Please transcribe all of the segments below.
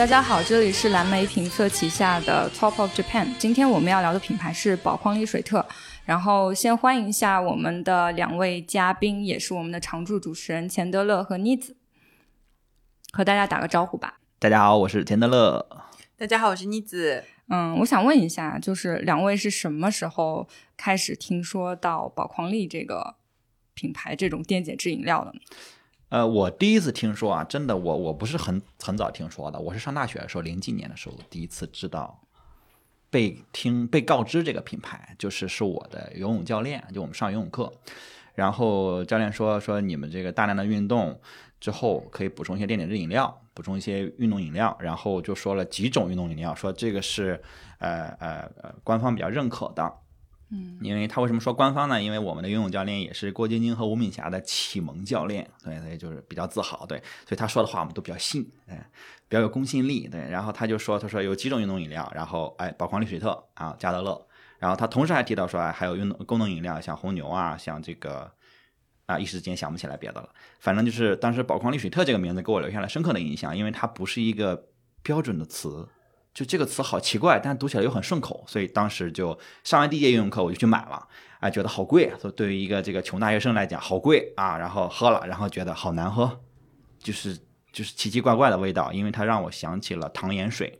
大家好，这里是蓝莓评测旗下的 Top of Japan。今天我们要聊的品牌是宝矿力水特。然后先欢迎一下我们的两位嘉宾，也是我们的常驻主持人钱德勒和妮子，和大家打个招呼吧。大家好，我是钱德勒。大家好，我是妮子。嗯，我想问一下，就是两位是什么时候开始听说到宝矿力这个品牌这种电解质饮料的呢？呃，我第一次听说啊，真的，我我不是很很早听说的，我是上大学的时候，零几年的时候第一次知道，被听被告知这个品牌，就是是我的游泳教练，就我们上游泳课，然后教练说说你们这个大量的运动之后可以补充一些电解质饮料，补充一些运动饮料，然后就说了几种运动饮料，说这个是呃呃呃官方比较认可的。嗯，因为他为什么说官方呢？因为我们的游泳教练也是郭晶晶和吴敏霞的启蒙教练，对，所以就是比较自豪，对，所以他说的话我们都比较信，对，比较有公信力，对。然后他就说，他说有几种运动饮料，然后哎，宝矿力水特啊，加德乐，然后他同时还提到说，还有运动功能饮料，像红牛啊，像这个啊，一时间想不起来别的了。反正就是当时宝矿力水特这个名字给我留下了深刻的印象，因为它不是一个标准的词。就这个词好奇怪，但读起来又很顺口，所以当时就上完第一节游泳课，我就去买了，哎，觉得好贵，所以对于一个这个穷大学生来讲，好贵啊。然后喝了，然后觉得好难喝，就是就是奇奇怪怪的味道，因为它让我想起了糖盐水。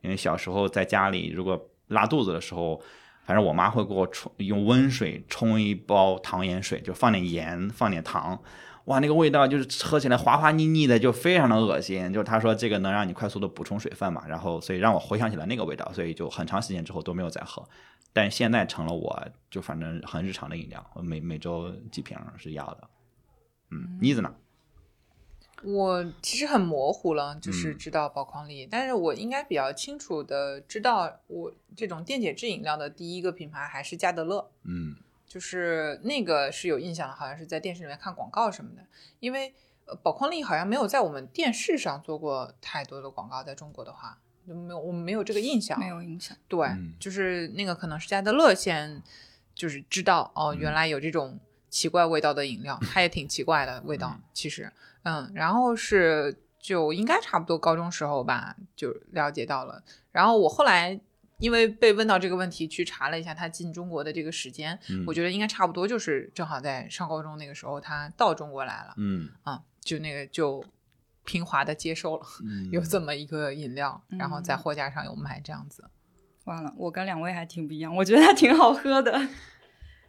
因为小时候在家里，如果拉肚子的时候，反正我妈会给我冲用温水冲一包糖盐水，就放点盐，放点糖。哇，那个味道就是喝起来滑滑腻腻的，就非常的恶心。就是他说这个能让你快速的补充水分嘛，然后所以让我回想起来那个味道，所以就很长时间之后都没有再喝。但现在成了我就反正很日常的饮料，我每每周几瓶是要的。嗯，妮子呢？我其实很模糊了，就是知道宝矿力，但是我应该比较清楚的知道，我这种电解质饮料的第一个品牌还是加德乐。嗯。就是那个是有印象的，好像是在电视里面看广告什么的。因为呃，宝矿力好像没有在我们电视上做过太多的广告，在中国的话，没有我们没有这个印象，没有印象。对，就是那个可能是加德乐先就是知道哦，原来有这种奇怪味道的饮料，它也挺奇怪的味道，其实，嗯，然后是就应该差不多高中时候吧，就了解到了。然后我后来。因为被问到这个问题，去查了一下他进中国的这个时间，我觉得应该差不多就是正好在上高中那个时候，他到中国来了。嗯啊，就那个就平滑的接受了有这么一个饮料，然后在货架上有卖这样子。完了，我跟两位还挺不一样，我觉得它挺好喝的。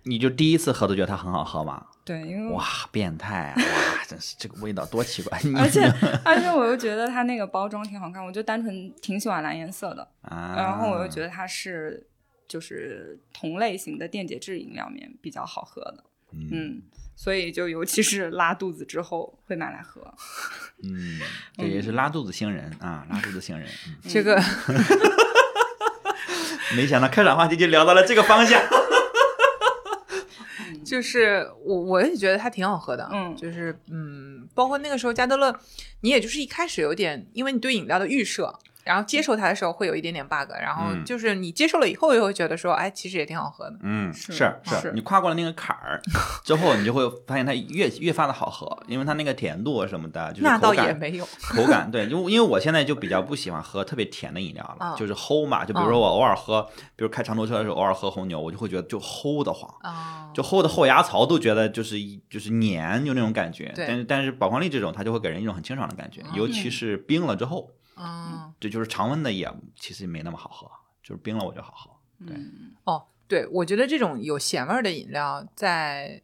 你就第一次喝都觉得它很好喝吗？对，因为哇，变态啊！哇，真是这个味道多奇怪。而且 而且我又觉得它那个包装挺好看，我就单纯挺喜欢蓝颜色的。啊。然后我又觉得它是就是同类型的电解质饮料里面比较好喝的。嗯。所以就尤其是拉肚子之后会买来喝。嗯，这也是拉肚子星人啊，拉肚子星人。这个。没想到开场话题就聊到了这个方向。就是我我也觉得它挺好喝的，嗯，就是嗯，包括那个时候加德乐，你也就是一开始有点，因为你对饮料的预设。然后接受它的时候会有一点点 bug，然后就是你接受了以后又会觉得说，哎，其实也挺好喝的。嗯，是是，你跨过了那个坎儿之后，你就会发现它越越发的好喝，因为它那个甜度什么的，就是那倒也没有口感。对，因为因为我现在就比较不喜欢喝特别甜的饮料了，就是齁嘛。就比如说我偶尔喝，比如开长途车的时候偶尔喝红牛，我就会觉得就齁的慌，就齁的后牙槽都觉得就是就是黏，就那种感觉。但是但是宝矿力这种，它就会给人一种很清爽的感觉，尤其是冰了之后。嗯，这就是常温的也其实没那么好喝，就是冰了我就好喝。对，哦，对，我觉得这种有咸味儿的饮料在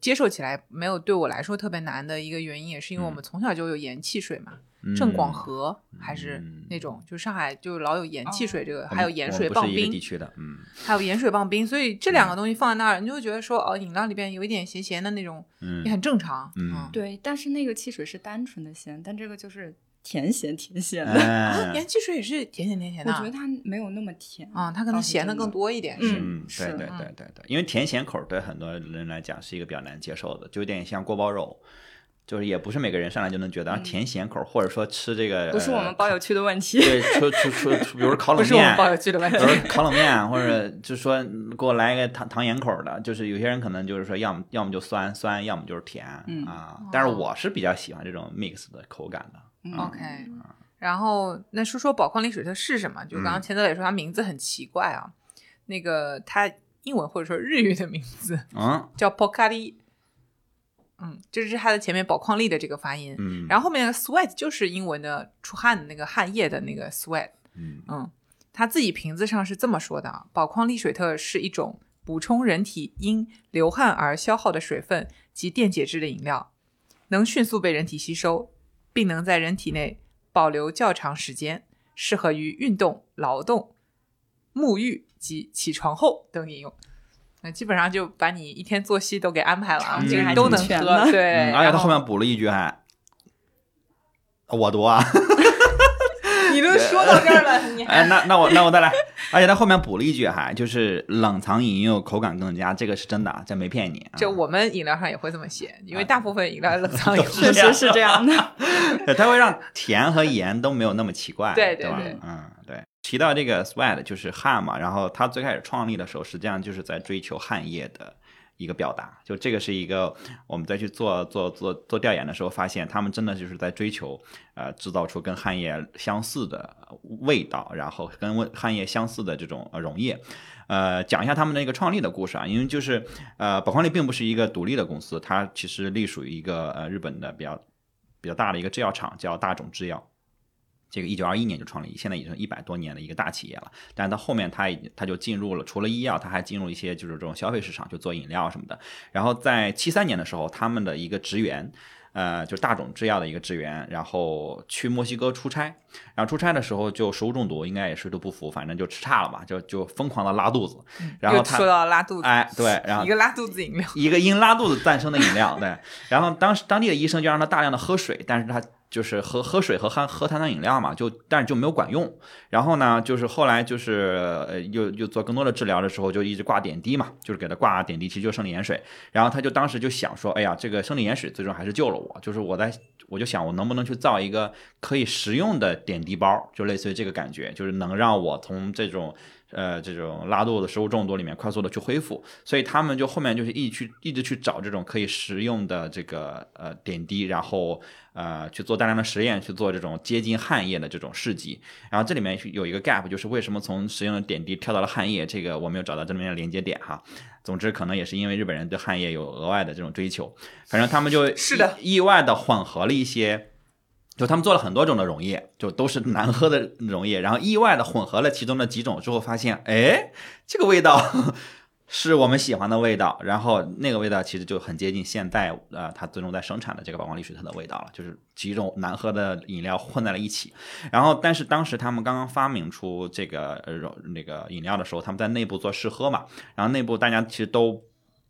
接受起来没有对我来说特别难的一个原因，也是因为我们从小就有盐汽水嘛，正广和还是那种，就上海就老有盐汽水这个，还有盐水棒冰地区的，嗯，还有盐水棒冰，所以这两个东西放在那儿，你就会觉得说，哦，饮料里边有一点咸咸的那种，也很正常。嗯，对，但是那个汽水是单纯的咸，但这个就是。甜咸甜咸的，盐汽水也是甜咸甜咸的。我觉得它没有那么甜啊，它可能咸的更多一点。嗯，对对对对对，因为甜咸口对很多人来讲是一个比较难接受的，就有点像锅包肉，就是也不是每个人上来就能觉得甜咸口，或者说吃这个不是我们包邮区的问题。对，出出出，比如烤冷面，不是我们包邮区的问题。烤冷面，或者就说给我来一个糖糖盐口的，就是有些人可能就是说要么要么就酸酸，要么就是甜啊。但是我是比较喜欢这种 mix 的口感的。OK。然后那说说宝矿力水特是什么？就刚刚嗯。钱德磊说它名字很奇怪啊，那个它英文或者说日语的名字嗯。叫 Pocari，嗯，这是它的前面宝矿力的这个发音，嗯，然后后面那个 sweat 就是英文的出汗的那个汗液的那个 sweat，嗯。嗯，他自己瓶子上是这么说的啊：宝矿力水特是一种补充人体因流汗而消耗的水分及电解质的饮料，能迅速被人体吸收，并能在人体内保留较长时间，适合于运动、劳动、沐浴及起床后等饮用。那基本上就把你一天作息都给安排了啊，嗯这个都能喝。还挺全的对，嗯，而且他后面补了一句还，我读啊，你都说到这儿了，你还哎，那那我那我再来，而且他后面补了一句哈，就是冷藏饮用口感更佳，这个是真的，这没骗你啊。就我们饮料上也会这么写，因为大部分饮料冷藏以后确实是这样的。对，它会让甜和盐都没有那么奇怪，对吧对对对嗯，对。提到这个 sweat 就是汗嘛，然后他最开始创立的时候，实际上就是在追求汗液的一个表达。就这个是一个我们再去做做做做调研的时候，发现他们真的就是在追求呃制造出跟汗液相似的味道，然后跟汗液相似的这种呃溶液。呃，讲一下他们的一个创立的故事啊，因为就是呃，宝矿力并不是一个独立的公司，它其实隶属于一个呃日本的比较比较大的一个制药厂，叫大冢制药。这个一九二一年就创立，现在已经一百多年的一个大企业了。但是到后面，它已它就进入了除了医药，它还进入一些就是这种消费市场，就做饮料什么的。然后在七三年的时候，他们的一个职员，呃，就大种制药的一个职员，然后去墨西哥出差，然后出差的时候就食物中毒，应该也水土不服，反正就吃差了嘛，就就疯狂的拉肚子。然后他说到拉肚子，哎，对，然后一个拉肚子饮料，一个因拉肚子诞生的饮料，对。然后当时当地的医生就让他大量的喝水，但是他就是喝喝水和喝喝碳酸饮料嘛，就但是就没有管用。然后呢，就是后来就是呃又又做更多的治疗的时候，就一直挂点滴嘛，就是给他挂点滴，其实就生理盐水。然后他就当时就想说，哎呀，这个生理盐水最终还是救了我，就是我在我就想我能不能去造一个可以食用的点滴包，就类似于这个感觉，就是能让我从这种。呃，这种拉肚子、食物中毒里面快速的去恢复，所以他们就后面就是一去一直去找这种可以食用的这个呃点滴，然后呃去做大量的实验，去做这种接近汗液的这种试剂。然后这里面有一个 gap，就是为什么从食用的点滴跳到了汗液，这个我没有找到这里面的连接点哈。总之，可能也是因为日本人对汗液有额外的这种追求，反正他们就是的意外的混合了一些。就他们做了很多种的溶液，就都是难喝的溶液，然后意外的混合了其中的几种之后，发现，哎，这个味道是我们喜欢的味道，然后那个味道其实就很接近现在呃它最终在生产的这个宝矿力水特的味道了，就是几种难喝的饮料混在了一起。然后，但是当时他们刚刚发明出这个呃溶那个饮料的时候，他们在内部做试喝嘛，然后内部大家其实都。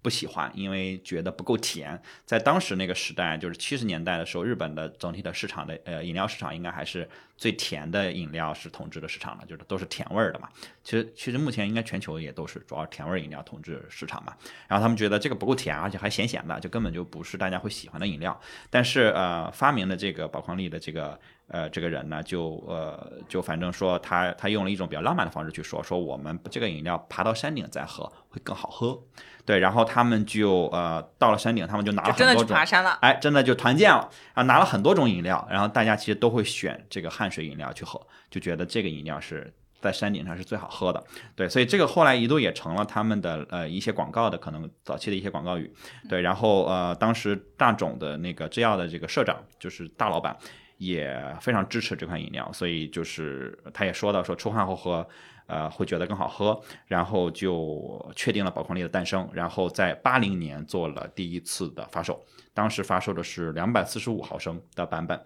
不喜欢，因为觉得不够甜。在当时那个时代，就是七十年代的时候，日本的整体的市场的呃饮料市场应该还是最甜的饮料是统治的市场了，就是都是甜味儿的嘛。其实其实目前应该全球也都是主要甜味儿饮料统治市场嘛。然后他们觉得这个不够甜，而且还咸咸的，就根本就不是大家会喜欢的饮料。但是呃，发明的这个宝矿力的这个呃这个人呢，就呃就反正说他他用了一种比较浪漫的方式去说，说我们这个饮料爬到山顶再喝会更好喝。对，然后他们就呃到了山顶，他们就拿了就真的去很多种，爬山了。哎，真的就团建了啊，拿了很多种饮料，然后大家其实都会选这个汗水饮料去喝，就觉得这个饮料是在山顶上是最好喝的。对，所以这个后来一度也成了他们的呃一些广告的可能早期的一些广告语。对，然后呃当时大种的那个制药的这个社长就是大老板。也非常支持这款饮料，所以就是他也说到说出汗后喝，呃，会觉得更好喝，然后就确定了宝矿力的诞生，然后在八零年做了第一次的发售，当时发售的是两百四十五毫升的版本，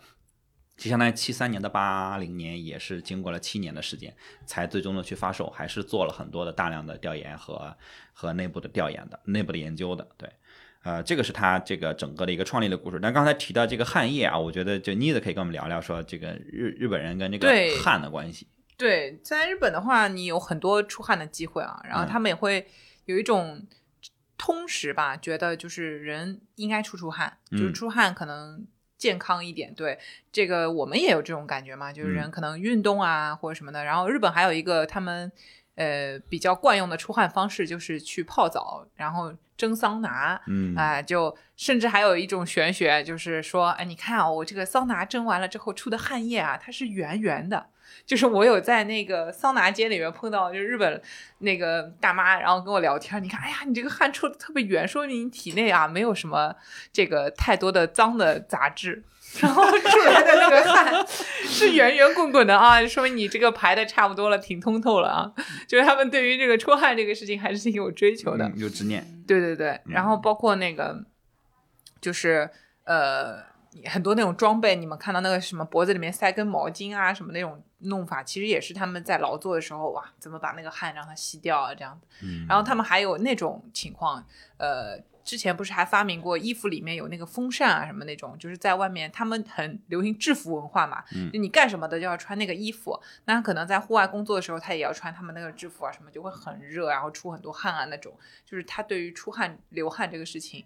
就相当于七三年的八零年，也是经过了七年的时间才最终的去发售，还是做了很多的大量的调研和和内部的调研的内部的研究的，对。呃，这个是他这个整个的一个创立的故事。但刚才提到这个汗液啊，我觉得就妮子可以跟我们聊聊，说这个日日本人跟这个对汗的关系。对，在日本的话，你有很多出汗的机会啊，然后嗯他们也会有一种通识吧，觉得就是人应该出出汗，就是嗯出汗可能健康一点。对，这个我们也有这种感觉嘛，就是人嗯可能运动啊或者什么的。然后日本还有一个他们呃比较惯用的出汗方式，就是去泡澡，然后蒸桑拿，嗯哎，就甚至还有一种玄学，就是说，哎，你看啊，我这个桑拿蒸完了之后出的汗液啊，它是圆圆的。就是我有在那个桑拿间里面碰到，就日本那个大妈，然后跟我聊天，你看，哎呀，你这个汗出的特别圆，说明你体内啊没有什么这个太多的脏的杂质，然后出来的那个汗是圆圆滚滚的啊，说明你这个排的差不多了，挺通透了啊。就是他们对于这个出汗这个事情还是挺有追求的。嗯有执念，对对对，然后包括那个，就是呃，很多那种装备，你们看到那个什么脖子里面塞根毛巾啊，什么那种弄法，其实也是他们在劳作的时候，哇，怎么把那个汗让它吸掉啊，这样子。嗯然后他们还有那种情况，呃，之前不是还发明过衣服里面有那个风扇啊什么那种，就是在外面他们很流行制服文化嘛，嗯就你干什么的就要穿那个衣服，那可能在户外工作的时候，他也要穿他们那个制服啊什么，就会很热，然后出很多汗啊那种，就是他对于出汗流汗这个事情，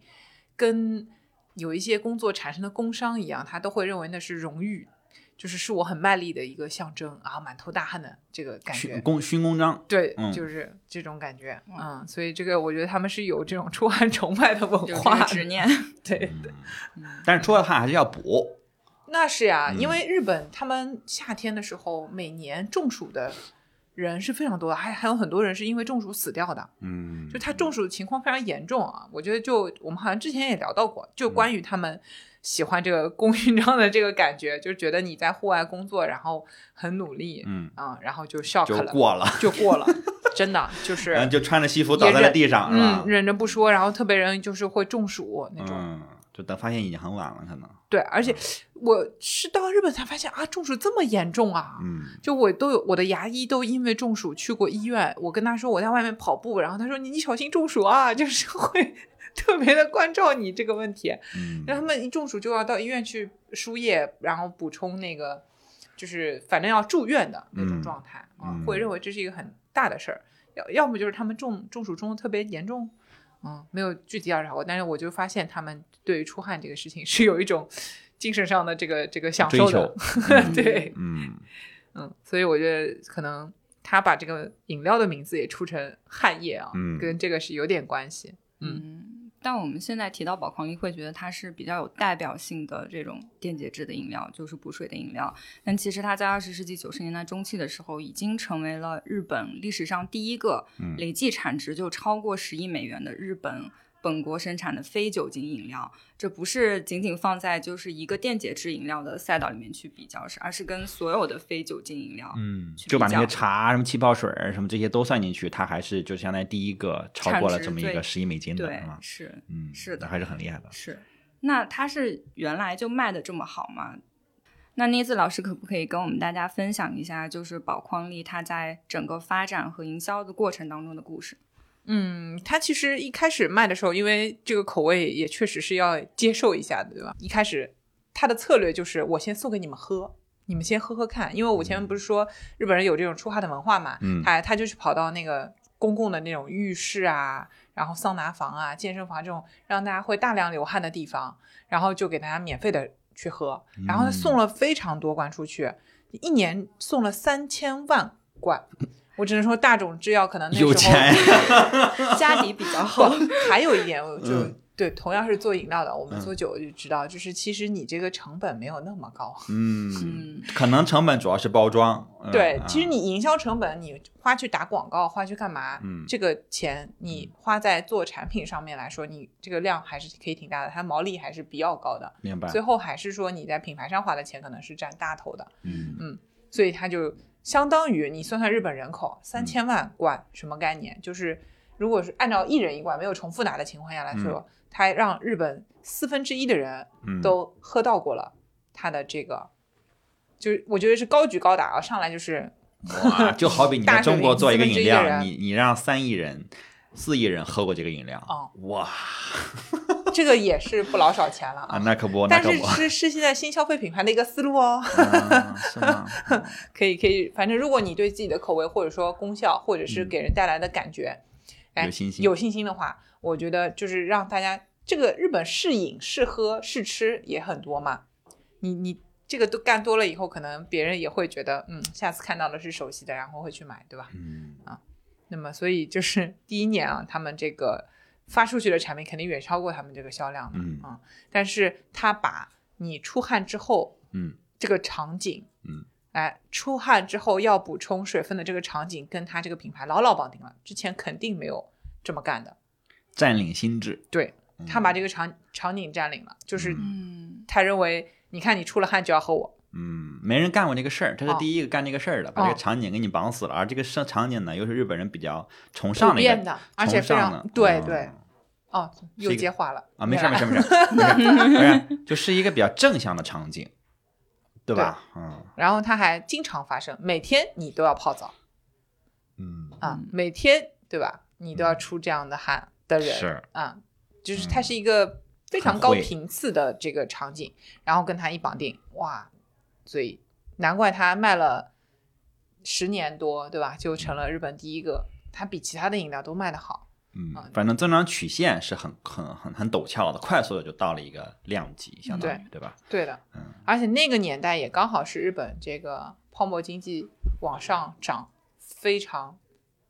跟有一些工作产生的工伤一样，他都会认为那是荣誉。就是是我很卖力的一个象征啊，满头大汗的这个感觉勋，公勋公章，对，嗯就是这种感觉，嗯，所以这个我觉得他们是有这种出汗崇拜的文化执念。对对，但是出了汗还是要补，那是呀，嗯因为日本他们夏天的时候，每年中暑的人是非常多的，还还有很多人是因为中暑死掉的，嗯就他中暑的情况非常严重啊。我觉得就我们好像之前也聊到过，就关于他们喜欢这个公勋章的这个感觉，就觉得你在户外工作，然后很努力，嗯，啊，然后就 shock 了，就过了，就过了，真的就是然后就穿着西服倒在了地上，嗯，？忍着不说，然后特别人就是会中暑那种。嗯，就等发现已经很晚了，可能，对，而且我是到日本才发现啊，中暑这么严重啊！嗯就我都有我的牙医都因为中暑去过医院，我跟他说我在外面跑步，然后他说你你小心中暑啊，就是会特别的关照你这个问题。嗯让他们一中暑就要到医院去输液，然后补充那个，就是反正要住院的那种嗯状态啊、嗯会认为这是一个很大的事儿。要要么就是他们中中暑中的特别严重，嗯，没有具体调查过，但是我就发现他们对于出汗这个事情是有一种精神上的这个这个享受的求，对，嗯嗯，所以我觉得可能他把这个饮料的名字也出成汗液啊，嗯跟这个是有点关系。嗯，但我们现在提到宝矿力，会觉得它是比较有代表性的这种电解质的饮料，就是补水的饮料。但其实它在二十世纪九十年代中期的时候，已经成为了日本历史上第一个嗯累计产值就超过十亿美元的日本本国生产的非酒精饮料。这不是仅仅放在就是一个电解质饮料的赛道里面去比较，是而是跟所有的非酒精饮料嗯，就把那些茶、什么气泡水儿什么这些都算进去，它还是就相当于第一个超过了这么一个十亿美金的，对是吧？是嗯，是的还是很厉害的。是，那它是原来就卖的这么好吗？那妮子老师可不可以跟我们大家分享一下，就是宝矿力它在整个发展和营销的过程当中的故事？嗯，它其实一开始卖的时候，因为这个口味也确实是要接受一下的，对吧？一开始它的策略就是我先送给你们喝，你们先喝喝看，因为我前面不是说日本人有这种出汗的文化嘛，嗯他他就去跑到那个公共的那种浴室啊，然后桑拿房啊、健身房这种让大家会大量流汗的地方，然后就给大家免费的去喝，然后他送了非常多罐出去，一年送了三千万罐。我只能说，大众制药可能那时候有钱呀，家底比较不厚，，还有一点，我就、嗯对，同样是做饮料的，我们嗯做酒就知道，就是其实你这个成本没有那么高。嗯，嗯，可能成本主要是包装。嗯对，啊其实你营销成本，你花去打广告，花去干嘛？嗯这个钱你花在做产品上面来说，你这个量还是可以挺大的，它毛利还是比较高的。明白最。后还是说你在品牌上花的钱可能是占大头的，嗯所以它就相当于你算算日本人口嗯。三千万罐什么概念？就是如果是按照一人一罐没有重复拿的情况下来说，他让日本四分之一的人嗯，都喝到过了他的这个，就是我觉得是高举高打啊，上来就是哇，就好比你在 大中国做一个饮料，你你让三亿人、四亿人喝过这个饮料，哦。哇 这个也是不老少钱了啊，啊。那可不，那但是是是现在新消费品牌的一个思路哦，啊是吗？可以可以，反正如果你对自己的口味或者说功效，或者是嗯给人带来的感觉，哎有信心有信心的话，我觉得就是让大家这个日本试饮、试喝、试吃也很多嘛。你你这个都干多了以后，可能别人也会觉得，嗯，下次看到的是熟悉的，然后会去买，对吧？嗯啊那么所以就是 第一年啊，他们这个发出去的产品肯定远超过他们这个销量的，嗯。啊，但是他把你出汗之后嗯。这个场景，嗯，哎，出汗之后要补充水分的这个场景，跟他这个品牌牢牢绑定了，之前肯定没有这么干的，占领心智，对他把这个场场景占领了，就是嗯。他认为，你看你出了汗就要喝我，嗯，没人干过这个事儿，他是哦第一个干这个事儿的，把这哦个场景给你绑死了。而这个场场景呢，又是日本人比较崇尚的一个而且非常崇尚的嗯对对，哦，又接话了啊，没事没事没事，没事 就是一个比较正向的场景，对吧？嗯然后它还经常发生，每天你都要泡澡嗯，啊，每天对吧？你都要出这样的汗的人是啊，就是它是一个非常高频次的这个场景，然后跟它一绑定，哇，所以难怪它卖了十年多，对吧？就成了日本第一个，它比其他的饮料都卖得好。嗯啊，反正增长曲线是很很很很陡峭的，快速的就到了一个量级，相当于对吧？对的，嗯而且那个年代也刚好是日本这个泡沫经济往上涨非常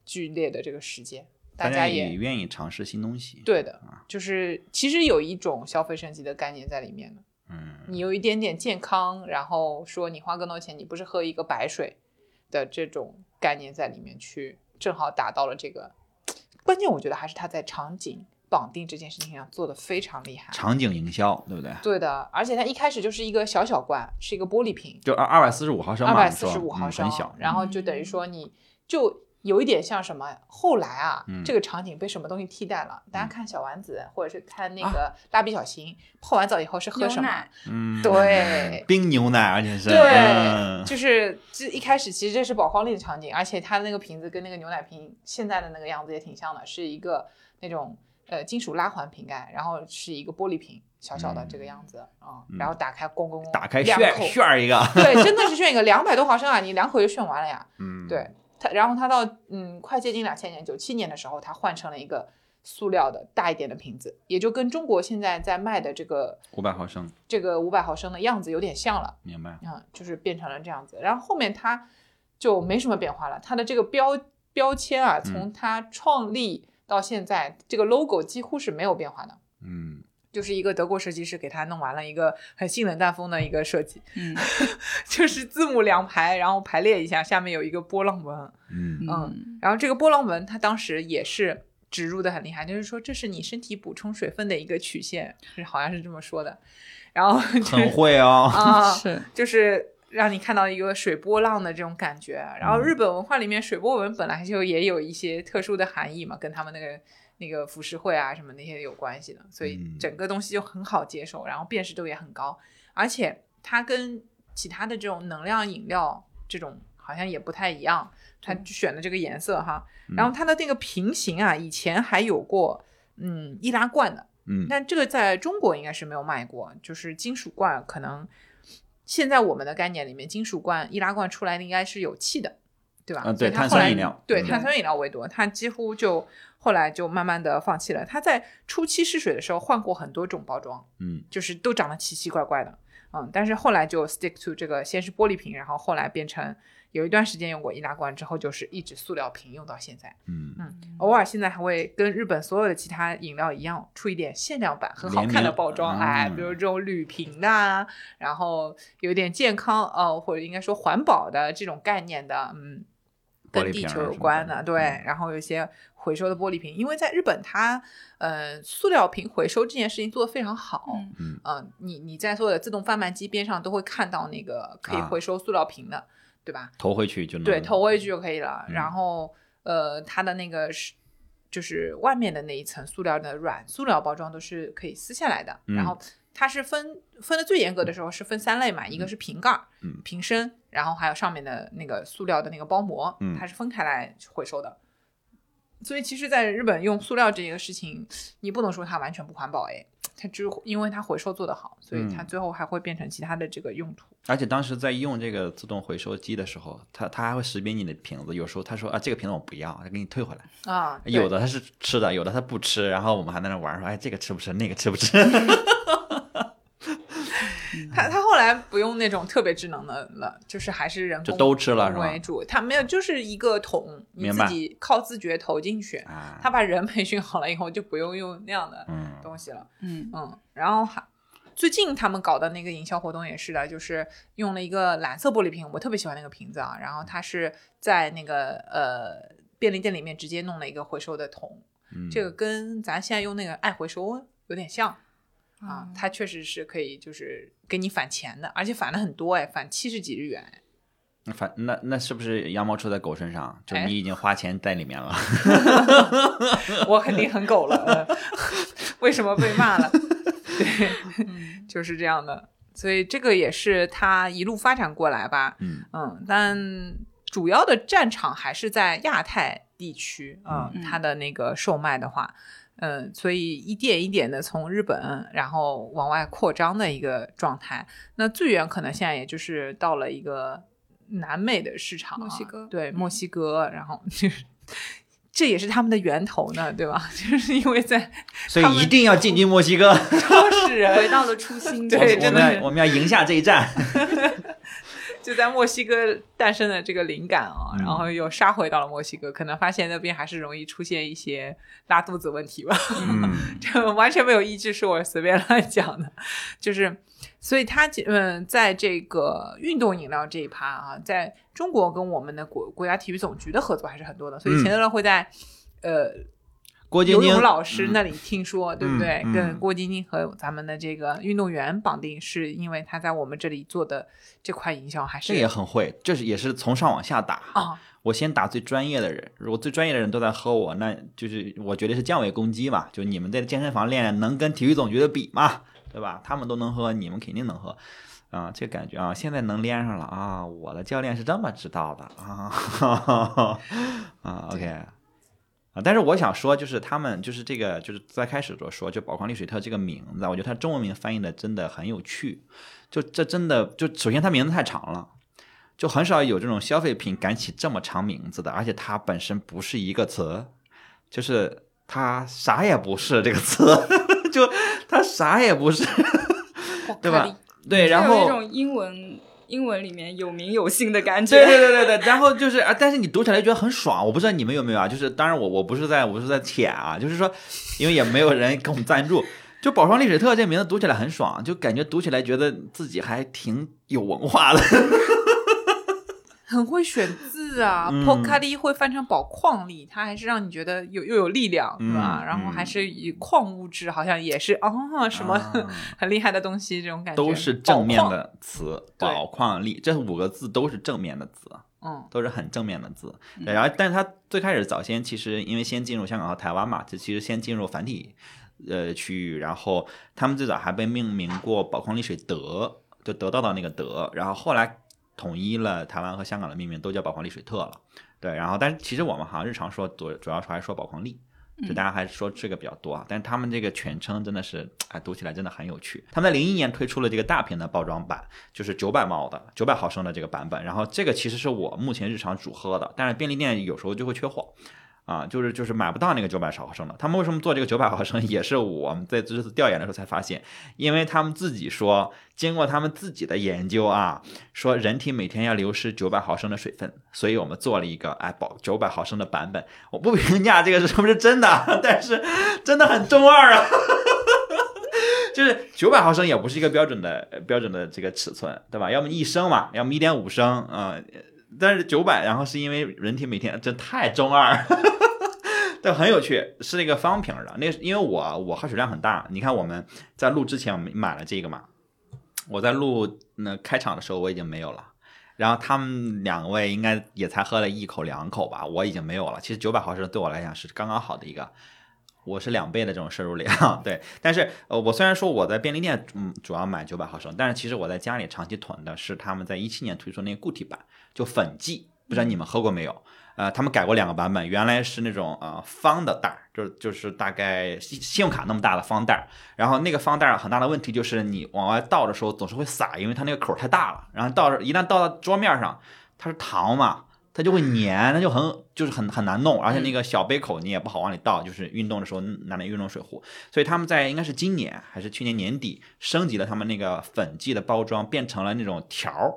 剧烈的这个时间，大家家也愿意尝试新东西。，对的，就是其实有一种消费升级的概念在里面的。嗯你有一点点健康，然后说你花更多钱，你不是喝一个白水的这种概念在里面去，正好达到了这个。关键我觉得还是他在场景绑定这件事情上做的非常厉害。场景营销，对不对？对的，而且它一开始就是一个小小罐，是一个玻璃瓶，就二二百四十五毫升，二百四十五毫嗯升，很小。然后就等于说你就有一点像什么，后来啊，嗯这个场景被什么东西替代了？大家看小丸子，或者是看那啊个蜡笔小新，泡完澡以后是喝什么牛奶？嗯，对冰牛奶，而且是对，嗯就是这一开始其实这是宝矿力的场景，而且它的那个瓶子跟那个牛奶瓶现在的那个样子也挺像的，是一个那种呃金属拉环瓶盖，然后是一个玻璃瓶，小小的这个样子啊、嗯然后打开咣咣咣，打开炫炫一个，对，真的是炫一个两百多毫升啊，你两口就炫完了呀。嗯，对它，然后它到嗯快接近两千年，九七年的时候，它换成了一个塑料的大一点的瓶子，也就跟中国现在在卖的这个五百毫升，这个五百毫升的样子有点像了。明白？嗯，就是变成了这样子。然后后面它就没什么变化了，它的这个标标签啊，从它创立到现在，这个 logo 几乎是没有变化的。嗯就是一个德国设计师给他弄完了一个很性冷淡风的一个设计，嗯 就是字母两排，然后排列一下，下面有一个波浪纹，嗯嗯，然后这个波浪纹它当时也是植入的很厉害，就是说这是你身体补充水分的一个曲线，是好像是这么说的。然后就是很会 哦。啊，是就是让你看到一个水波浪的这种感觉。然后日本文化里面，水波纹本来就也有一些特殊的含义嘛，跟他们那个那个浮世绘啊什么那些有关系的，所以嗯。整个东西就很好接受，然后辨识度也很高，而且它跟其他的这种能量饮料这种好像也不太一样，它选的这个颜色哈，然后它的那个瓶型啊，以前还有过嗯易拉罐的。嗯。但这个在中国应该是没有卖过，就是金属罐，可能现在我们的概念里面，金属罐、易拉罐出来的应该是有气的，对吧？嗯对碳酸饮料嗯对碳酸饮料为多，它几乎就后来就慢慢的放弃了。它在初期试水的时候换过很多种包装，嗯就是都长得奇奇怪怪的，嗯，但是后来就 stick to 这个，先是玻璃瓶，然后后来变成有一段时间用过易拉罐，之后就是一直塑料瓶用到现在。嗯嗯偶尔现在还会跟日本所有的其他饮料一样，出一点限量版，很好看的包装，哎，嗯比如这种铝瓶的啊，然后有点健康呃，或者应该说环保的这种概念的，嗯，跟地球有关的，对，嗯然后有一些回收的玻璃瓶，因为在日本它呃塑料瓶回收这件事情做得非常好，嗯你你在所有的自动贩卖机边上都会看到那个可以啊回收塑料瓶的，对吧？投回去就能对，投回去就可以了。嗯然后呃，它的那个是就是外面的那一层塑料的软塑料包装都是可以撕下来的。嗯然后它是分分的最严格的时候是分三类嘛，一个是瓶盖儿、嗯瓶身，然后还有上面的那个塑料的那个包膜，嗯它是分开来回收的。所以其实，在日本用塑料这个事情，你不能说它完全不环保，哎，它只因为它回收做得好，所以它嗯最后还会变成其他的这个用途。而且当时在用这个自动回收机的时候，它它还会识别你的瓶子，有时候他说啊这个瓶子我不要，他给你退回来。啊，有的他是吃的，有的他不吃，然后我们还在那玩说，哎这个吃不吃，那个吃不吃。他他后来不用那种特别智能的了，就是还是人就工都吃了是吧为主。他没有，就是一个桶，你自己靠自觉投进去。啊，他把人培训好了以后，就不用用那样的嗯东西了。嗯嗯，然后还最近他们搞的那个营销活动也是的，就是用了一个蓝色玻璃瓶，我特别喜欢那个瓶子啊。然后它是在那个呃便利店里面直接弄了一个回收的桶，嗯这个跟咱现在用那个爱回收有点像哦啊。它确实是可以就是给你返钱的，而且返的很多哎，返七十几日元。那反那那是不是羊毛出在狗身上？就哎你已经花钱在里面了。我肯定很狗了，呃为什么被骂了？对，嗯 就是这样的。所以这个也是他一路发展过来吧，嗯嗯，但主要的战场还是在亚太地区啊、嗯它的那个售卖的话，嗯，所以一点一点的从日本然后往外扩张的一个状态。那最远可能现在也就是到了一个南美的市场啊、墨西哥对，嗯墨西哥，然后就是。这也是他们的源头呢，对吧？就是因为在 所以一定要进军墨西哥，创始人回到了初心，对我们真的我们要赢下这一战。就在墨西哥诞生的这个灵感啊，嗯然后又杀回到了墨西哥，可能发现那边还是容易出现一些拉肚子问题吧。嗯 这完全没有依据，是我随便乱讲的。就是，所以它嗯，在这个运动饮料这一趴啊，在中国跟我们的国国家体育总局的合作还是很多的，所以嗯钱德勒会在、呃郭晶晶老师那里听说，对不对？嗯嗯跟郭晶晶和咱们的这个运动员绑定，是因为他在我们这里做的这块营销还是这也很会，这是也是从上往下打。啊，我先打最专业的人，如果最专业的人都在喝我，那就是我觉得是降维攻击嘛。就你们在健身房练，能跟体育总局的比吗？对吧？他们都能喝，你们肯定能喝。啊，这感觉啊，现在能连上了啊！我的教练是这么知道的啊 啊，OK 啊，但是我想说，就是他们就是这个，就是在开始的时候说，就宝矿力水特这个名字，我觉得它中文名翻译的真的很有趣。就这真的就首先它名字太长了，就很少有这种消费品敢起这么长名字的，而且它本身不是一个词，就是它啥也不是这个词，就它啥也不是，对吧？对，然后有一种英文英文里面有名有姓的感觉。对对对对对，然后就是啊，但是你读起来觉得很爽。我不知道你们有没有啊？就是当然我我不是在我不是在舔啊，就是说，因为也没有人给我们赞助，就宝双丽水特这名字读起来很爽，就感觉读起来觉得自己还挺有文化的。很会选字啊。嗯 p o k a l i 会翻成宝矿力，它还是让你觉得有又有力量，嗯对吧？然后还是以矿物质，好像也是啊什么啊 很厉害的东西，这种感觉都是正面。的词，宝矿力这五个字都是正面的字。嗯，都是很正面的字。对，然后，但是它最开始早先其实因为先进入香港和台湾嘛，就其实先进入繁体呃区域，然后他们最早还被命名过宝矿力水德，就得到的那个德，然后后来统一了台湾和香港的命名，都叫宝矿力水特了。对，然后但是其实我们好像日常说主主要还是说宝矿力。就大家还是说这个比较多啊，但是他们这个全称真的是，哎，读起来真的很有趣。他们在零一年推出了这个大瓶的包装版，就是九百毛的九百毫升的这个版本，然后这个其实是我目前日常主喝的，但是便利店有时候就会缺货。啊，就是就是买不到那个九百毫升的。他们为什么做这个九百毫升，也是我们在这次调研的时候才发现，因为他们自己说，经过他们自己的研究啊，说人体每天要流失九百毫升的水分，所以我们做了一个哎保九百毫升的版本。我不评价这个是 不是真的，但是真的很中二啊。就是九百毫升也不是一个标准的标准的这个尺寸，对吧？要么一升嘛，要么一点五升啊、但是九百，然后是因为人体每天这太中二，但很有趣，是那个方瓶的。那因为我我喝水量很大，你看我们在录之前我们买了这个嘛，我在录那开场的时候我已经没有了。然后他们两位应该也才喝了一口两口吧，我已经没有了。其实九百毫升对我来讲是刚刚好的一个，我是两倍的这种摄入量，对。但是呃，我虽然说我在便利店嗯主要买九百毫升，但是其实我在家里长期囤的是他们在一七年推出那个固体版，就粉剂，不知道你们喝过没有？呃，他们改过两个版本，原来是那种呃方的袋儿，就就是大概信信用卡那么大的方袋儿，然后那个方袋儿很大的问题就是你往外倒的时候总是会洒，因为它那个口儿太大了，然后倒着一旦倒到桌面上，它是糖嘛，它就会粘，它就很就是很很难弄，而且那个小杯口你也不好往里倒，就是运动的时候拿那运动水壶。所以他们在应该是今年还是去年年底升级了他们那个粉剂的包装，变成了那种条儿，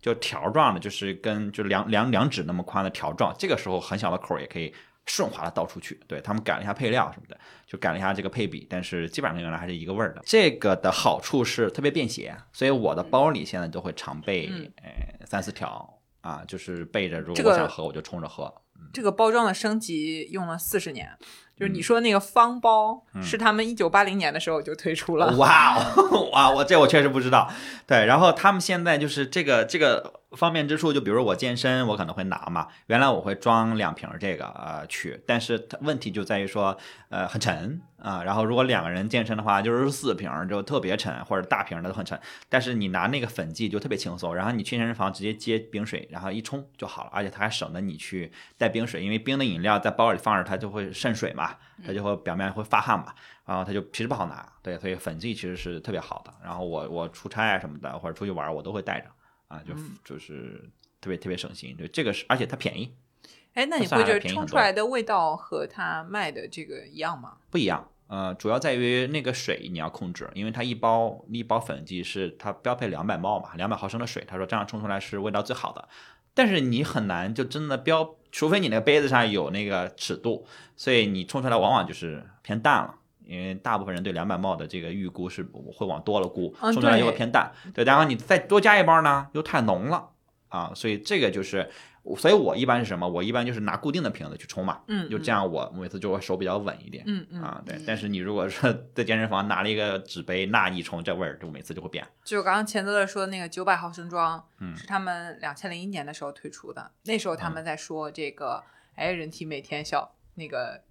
就条状的，就是跟就两两两指那么宽的条状。这个时候很小的口儿也可以顺滑的倒出去。对他们改了一下配料什么的，就改了一下这个配比，但是基本上跟原来还是一个味儿的。这个的好处是特别便携，所以我的包里现在都会常备嗯呃三四条啊，就是备着，如果我想喝我就冲着喝。这个包装的升级用了四十年，就是嗯你说那个方包是他们一九八零年的时候就推出了，哇哦，哇，我这我确实不知道。对，然后他们现在就是这个这个方便之处，就比如我健身，我可能会拿嘛，原来我会装两瓶这个呃去，但是问题就在于说呃很沉啊、然后如果两个人健身的话，就是四瓶就特别沉，或者大瓶的都很沉。但是你拿那个粉剂就特别轻松，然后你去健身房直接接冰水，然后一冲就好了，而且它还省得你去带冰水，因为冰的饮料在包里放着它就会渗水嘛，它就会表面会发汗嘛。然后它就皮实不好拿，对，所以粉剂其实是特别好的。然后我我出差啊什么的，或者出去玩，我都会带着啊，就、就是特别特别省心。对，这个是而且它便宜，哎，那你算下来会觉得冲出来的味道和它卖的这个一样吗？不一样。呃，主要在于那个水你要控制，因为它一包一包粉剂是它标配两百毫嘛，两百毫升的水，他说这样冲出来是味道最好的。但是你很难就真的标，除非你那个杯子上有那个尺度，所以你冲出来往往就是偏淡了。因为大部分人对两百帽的这个预估是会往多了估，嗯冲出来就会偏淡。对，然后你再多加一包呢，又太浓了啊，所以这个就是，所以我一般是什么？我一般就是拿固定的瓶子去冲嘛，嗯，就这样，我每次就会手比较稳一点。嗯嗯，啊，对，但是你如果说 在健身房拿了一个纸杯，那一冲这味儿就每次就会变。就刚刚钱德勒说的那个九百毫升装，嗯是他们两千零一年的时候推出的。那时候他们在说这个，哎，人体每天消那个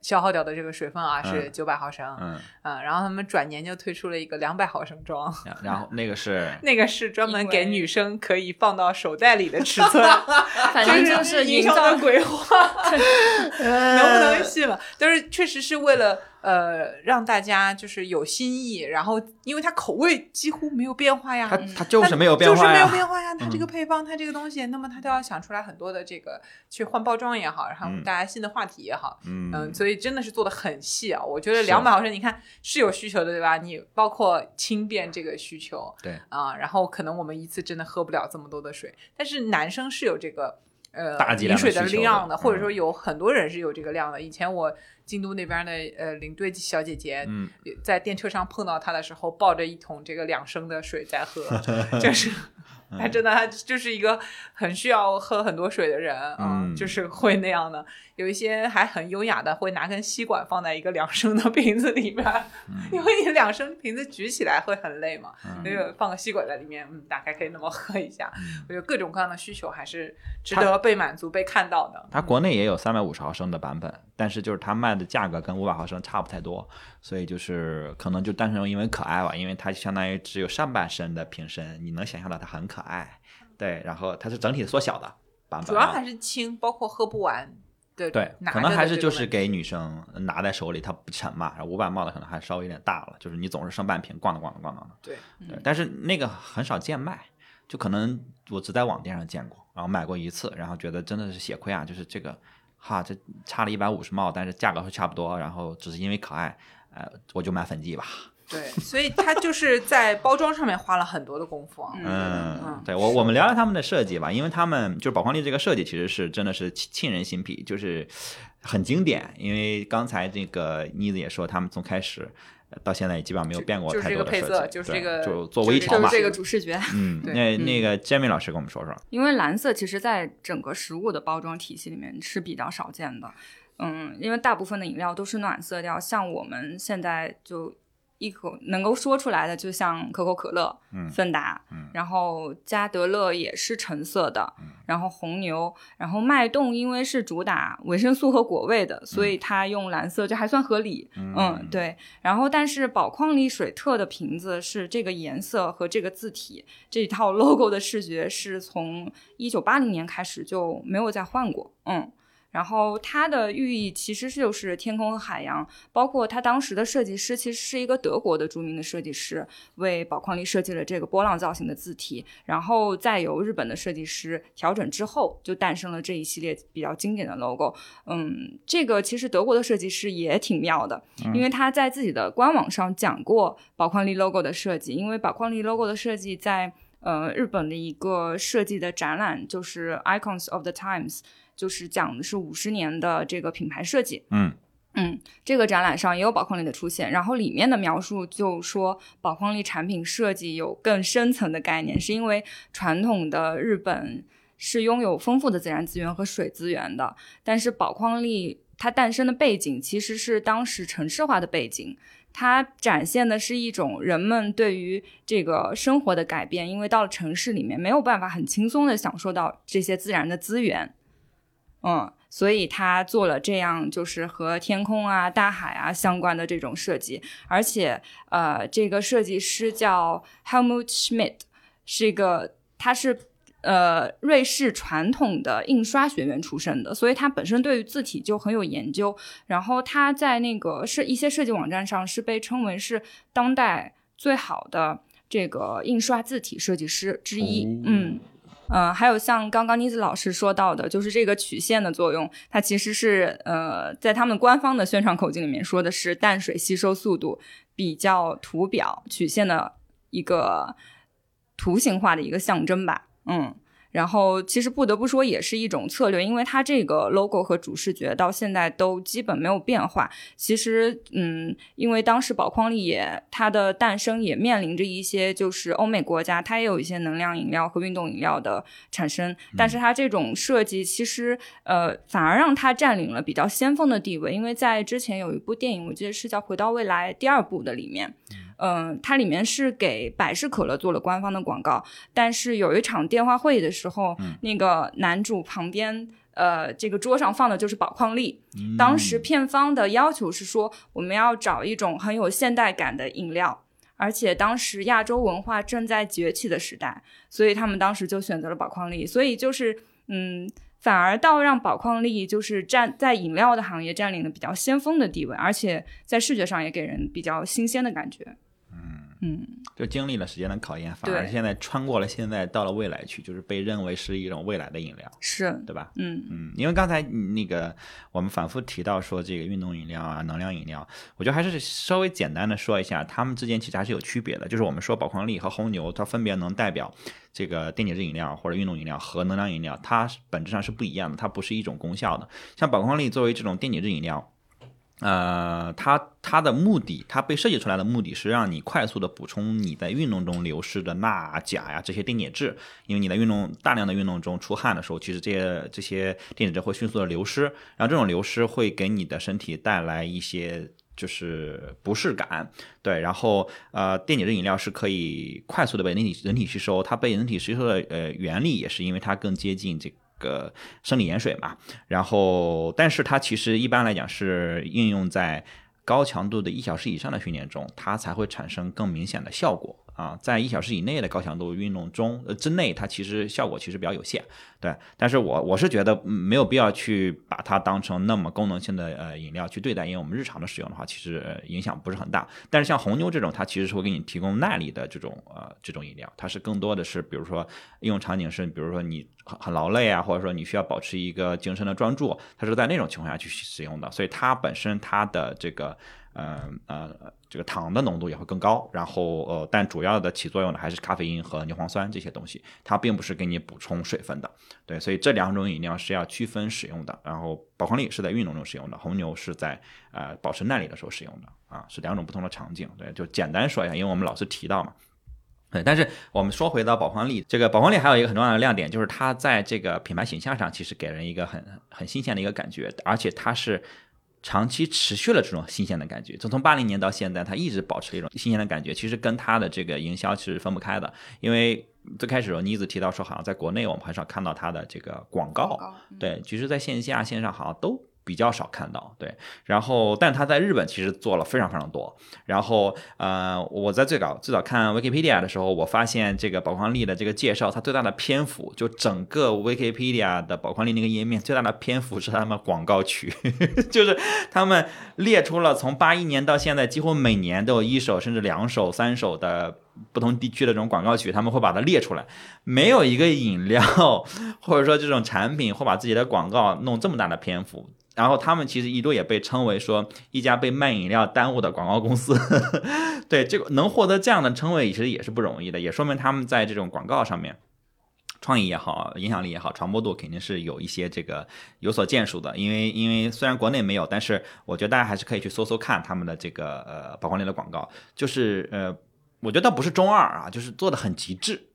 消耗掉的这个水分啊是嗯九百毫升，嗯，嗯，然后他们转年就推出了一个两百毫升装，然然后那个是 那个是专门给女生可以放到手袋里的尺寸，反正就是营销营造的鬼话，能不能信了？就是确实是为了呃让大家就是有新意，然后因为它口味几乎没有变化呀，它它就是没有变化就是没有。变化呀。它这个嗯配方，它这个东西，那么它都要想出来很多的这个去换包装也好，然后嗯大家新的话题也好，嗯嗯，所以真的是做的很细啊。我觉得是两百毫升，你看是有需求的，对吧？你包括轻便这个需求，对啊，然后可能我们一次真的喝不了这么多的水，但是男生是有这个。呃，饮水的量的或者说嗯有很多人是有这个量的。以前我京都那边的呃领队小姐姐，嗯，在电车上碰到她的时候，抱着一桶这个两升的水在喝，就是他真的他就是一个很需要喝很多水的人啊、嗯就是 会那样的。有一些还很优雅的，会拿根吸管放在一个两升的瓶子里面，因为你两升瓶子举起来会很累嘛，嗯那个放个吸管在里面，嗯，大概可以那么喝一下。嗯我觉得各种各样的需求还是值得被满足、被看到的。它国内也有三百五十毫升的版本，但是就是它卖的价格跟五百毫升差不太多，所以就是可能就单纯因为可爱吧，因为它相当于只有上半身的瓶身，你能想象到它很可爱，对，然后它是整体缩小的版本啊，主要还是轻，包括喝不完对，对，可能还是就是给女生拿在手里，它不沉嘛。然后五百帽的可能还稍微有点大了，就是你总是剩半瓶，咣当咣当咣当的。对，对，但是那个很少见卖，就可能我只在网店上见过，然后买过一次，然后觉得真的是血亏啊，就是这个，哈，这差了一百五十帽，但是价格会差不多，然后只是因为可爱，呃，我就买粉剂吧。对，所以他就是在包装上面花了很多的功夫啊。嗯对我我们聊聊他们的设计吧，因为他们就是宝矿力这个设计其实是真的是沁沁人心脾，就是很经典。因为刚才这个妮子也说，他们从开始呃到现在也基本上没有变过太就是这多的设计，个配色就是对这个就做就是这个微调嘛。就是这个主视觉。嗯，那嗯那个 Jamie 老师跟我们说说，因为蓝色其实在整个食物的包装体系里面是比较少见的，嗯，因为大部分的饮料都是暖色调，像我们现在就一口能够说出来的，就像可口可乐、嗯芬达，嗯然后加德乐也是橙色的，然后红牛，然后脉动因为是主打维生素和果味的，所以它用蓝色就还算合理，嗯，对。然后但是宝矿力水特的瓶子是这个颜色和这个字体这套 logo 的视觉是从一九八零年开始就没有再换过，嗯。然后它的寓意其实就是天空和海洋，包括它当时的设计师其实是一个德国的著名的设计师，为宝矿力设计了这个波浪造型的字体，然后再由日本的设计师调整之后，就诞生了这一系列比较经典的 logo。嗯，这个其实德国的设计师也挺妙的，因为他在自己的官网上讲过宝矿力 logo 的设计，因为宝矿力 logo 的设计在呃日本的一个设计的展览，就是 Icons of the Times。就是讲的是五十年的这个品牌设计，嗯嗯，这个展览上也有宝矿力的出现，然后里面的描述就说宝矿力产品设计有更深层的概念，是因为传统的日本是拥有丰富的自然资源和水资源的，但是宝矿力它诞生的背景其实是当时城市化的背景，它展现的是一种人们对于这个生活的改变，因为到了城市里面没有办法很轻松的享受到这些自然的资源。嗯，所以他做了这样就是和天空啊、大海啊相关的这种设计，而且呃，这个设计师叫 Helmut Schmidt，是一个他是呃瑞士传统的印刷学院出身的，所以他本身对于字体就很有研究。然后他在那个设一些设计网站上是被称为是当代最好的这个印刷字体设计师之一。嗯。嗯，还有像刚刚妮子老师说到的，就是这个曲线的作用，它其实是呃，在他们官方的宣传口径里面说的是淡水吸收速度比较图表曲线的一个图形化的一个象征吧，嗯。然后其实不得不说也是一种策略，因为它这个 logo 和主视觉到现在都基本没有变化。其实，嗯，因为当时宝矿力也它的诞生也面临着一些就是欧美国家它也有一些能量饮料和运动饮料的产生，但是它这种设计其实呃反而让它占领了比较先锋的地位，因为在之前有一部电影，我记得是叫《回到未来》第二部的里面。嗯，它里面是给百事可乐做了官方的广告，但是有一场电话会议的时候，那个男主旁边，呃，这个桌上放的就是宝矿力。当时片方的要求是说，我们要找一种很有现代感的饮料，而且当时亚洲文化正在崛起的时代，所以他们当时就选择了宝矿力。所以就是，嗯，反而倒让宝矿力就是占在饮料的行业占领了比较先锋的地位，而且在视觉上也给人比较新鲜的感觉。嗯，就经历了时间的考验，反而现在穿过了现在到了未来去，就是被认为是一种未来的饮料，是对吧？嗯嗯，因为刚才那个我们反复提到说这个运动饮料啊、能量饮料，我觉得还是稍微简单的说一下，它们之间其实还是有区别的。就是我们说宝矿力和红牛，它分别能代表这个电解质饮料或者运动饮料和能量饮料，它本质上是不一样的，它不是一种功效的。像宝矿力作为这种电解质饮料。呃，它它的目的，它被设计出来的目的是让你快速的补充你在运动中流失的钠、钾呀这些电解质，因为你在运动大量的运动中出汗的时候，其实这些这些电解质会迅速的流失，然后这种流失会给你的身体带来一些就是不适感，对，然后呃，电解质饮料是可以快速的被人体人体吸收，它被人体吸收的呃原理也是因为它更接近这。个生理盐水嘛，然后，但是它其实一般来讲是应用在高强度的一小时以上的训练中，它才会产生更明显的效果。啊，在一小时以内的高强度运动中，呃之内，它其实效果其实比较有限，对。但是我我是觉得没有必要去把它当成那么功能性的呃饮料去对待，因为我们日常的使用的话，其实影响不是很大。但是像红牛这种，它其实是会给你提供耐力的这种呃这种饮料，它是更多的是，比如说应用场景是，比如说你很很劳累啊，或者说你需要保持一个精神的专注，它是在那种情况下去使用的，所以它本身它的这个。呃呃，这个糖的浓度也会更高，然后呃，但主要的起作用的还是咖啡因和牛磺酸这些东西，它并不是给你补充水分的。对，所以这两种饮料是要区分使用的。然后宝矿力是在运动中使用的，红牛是在呃保持耐力的时候使用的啊，是两种不同的场景。对，就简单说一下，因为我们老是提到嘛。对，但是我们说回到宝矿力，这个宝矿力还有一个很重要的亮点，就是它在这个品牌形象上其实给人一个很很新鲜的一个感觉，而且它是。长期持续了这种新鲜的感觉，就从八零年到现在，它一直保持了一种新鲜的感觉。其实跟它的这个营销其实分不开的，因为最开始时候妮子提到说，好像在国内我们很少看到它的这个广告，对，其实在线下线上好像都。比较少看到。对，然后但他在日本其实做了非常非常多。然后呃，我在最早最早看 Wikipedia 的时候，我发现这个宝矿力的这个介绍，它最大的篇幅就整个 Wikipedia 的宝矿力那个页面最大的篇幅是他们广告区，就是他们列出了从八一年到现在，几乎每年都有一首甚至两首、三首的。不同地区的这种广告曲，他们会把它列出来。没有一个饮料或者说这种产品会把自己的广告弄这么大的篇幅。然后他们其实一度也被称为说一家被卖饮料耽误的广告公司。对这个能获得这样的称谓，其实也是不容易的，也说明他们在这种广告上面创意也好、影响力也好、传播度肯定是有一些这个有所建树的。因为因为虽然国内没有，但是我觉得大家还是可以去搜搜看他们的这个呃宝矿力的广告，就是呃。我觉得不是中二啊，就是做的很极致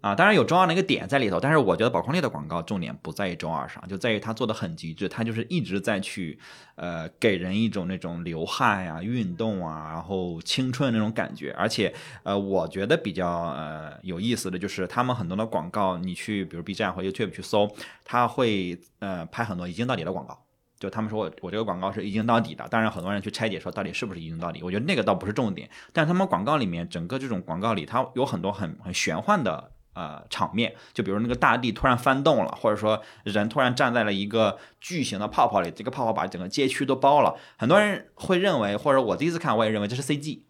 啊。当然有中二的一个点在里头，但是我觉得宝矿力的广告重点不在于中二上，就在于它做的很极致，它就是一直在去呃给人一种那种流汗呀、运动啊，然后青春那种感觉。而且呃，我觉得比较呃有意思的就是他们很多的广告，你去比如 B 站或 YouTube 去搜，他会呃拍很多一镜到底的广告。就他们说我我这个广告是一镜到底的，当然很多人去拆解说到底是不是一镜到底，我觉得那个倒不是重点。但他们广告里面整个这种广告里，它有很多很很玄幻的呃场面，就比如那个大地突然翻动了，或者说人突然站在了一个巨型的泡泡里，这个泡泡把整个街区都包了。很多人会认为，或者我第一次看我也认为这是 CG。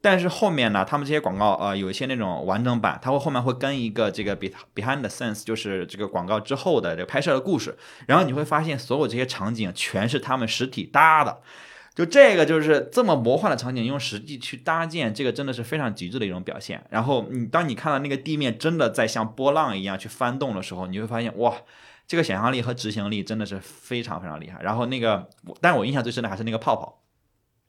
但是后面呢，他们这些广告，呃，有一些那种完整版，它会后面会跟一个这个 behind the scenes，就是这个广告之后的这个拍摄的故事。然后你会发现，所有这些场景全是他们实体搭的，就这个就是这么魔幻的场景，用实际去搭建，这个真的是非常极致的一种表现。然后你当你看到那个地面真的在像波浪一样去翻动的时候，你会发现，哇，这个想象力和执行力真的是非常非常厉害。然后那个，但我印象最深的还是那个泡泡。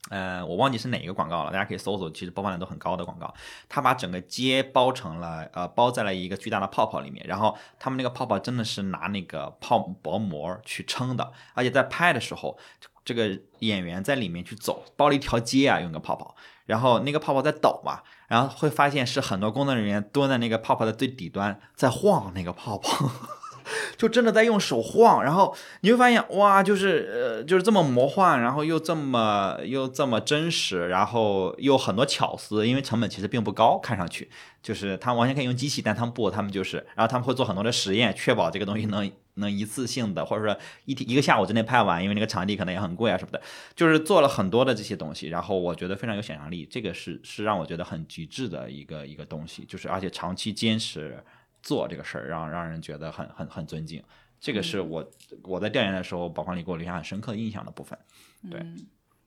呃，我忘记是哪一个广告了，大家可以搜索，其实播放量都很高的广告。他把整个街包成了，呃，包在了一个巨大的泡泡里面，然后他们那个泡泡真的是拿那个泡薄膜去撑的，而且在拍的时候，这个演员在里面去走，包了一条街啊，用个泡泡，然后那个泡泡在抖嘛，然后会发现是很多工作人员蹲在那个泡泡的最底端，在晃那个泡泡。就真的在用手晃，然后你会发现哇，就是呃，就是这么魔幻，然后又这么又这么真实，然后又很多巧思，因为成本其实并不高，看上去就是他们完全可以用机器，但他们不，他们就是，然后他们会做很多的实验，确保这个东西能能一次性的，或者说一天一个下午之内拍完，因为那个场地可能也很贵啊什么的，就是做了很多的这些东西，然后我觉得非常有想象力，这个是是让我觉得很极致的一个一个东西，就是而且长期坚持。做这个事儿，让让人觉得很很很尊敬，这个是我我在调研的时候，宝矿里给我留下很深刻印象的部分。对，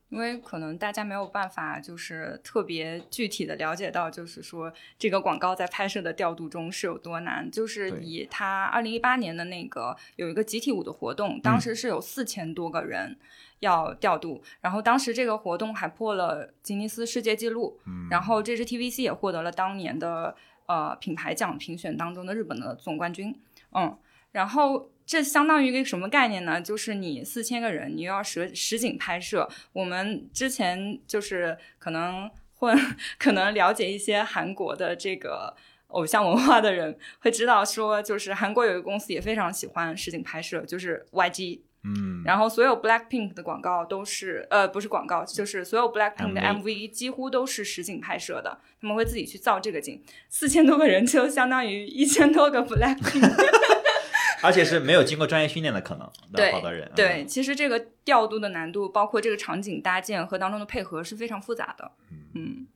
因为可能大家没有办法，就是特别具体的了解到，就是说这个广告在拍摄的调度中是有多难。就是以他二零一八年的那个有一个集体舞的活动，当时是有四千多个人要调度，然后当时这个活动还破了吉尼斯世界纪录，然后这支 TVC 也获得了当年的。呃，品牌奖评选当中的日本的总冠军，嗯，然后这相当于一个什么概念呢？就是你四千个人，你又要实实景拍摄。我们之前就是可能混，可能了解一些韩国的这个偶像文化的人会知道，说就是韩国有一个公司也非常喜欢实景拍摄，就是 YG。嗯，然后所有 Blackpink 的广告都是，呃，不是广告，就是所有 Blackpink 的 MV 几乎都是实景拍摄的，他们会自己去造这个景，四千多个人就相当于一千多个 Blackpink，而且是没有经过专业训练的可能，对，好多人，对，其实这个调度的难度，包括这个场景搭建和当中的配合是非常复杂的，嗯，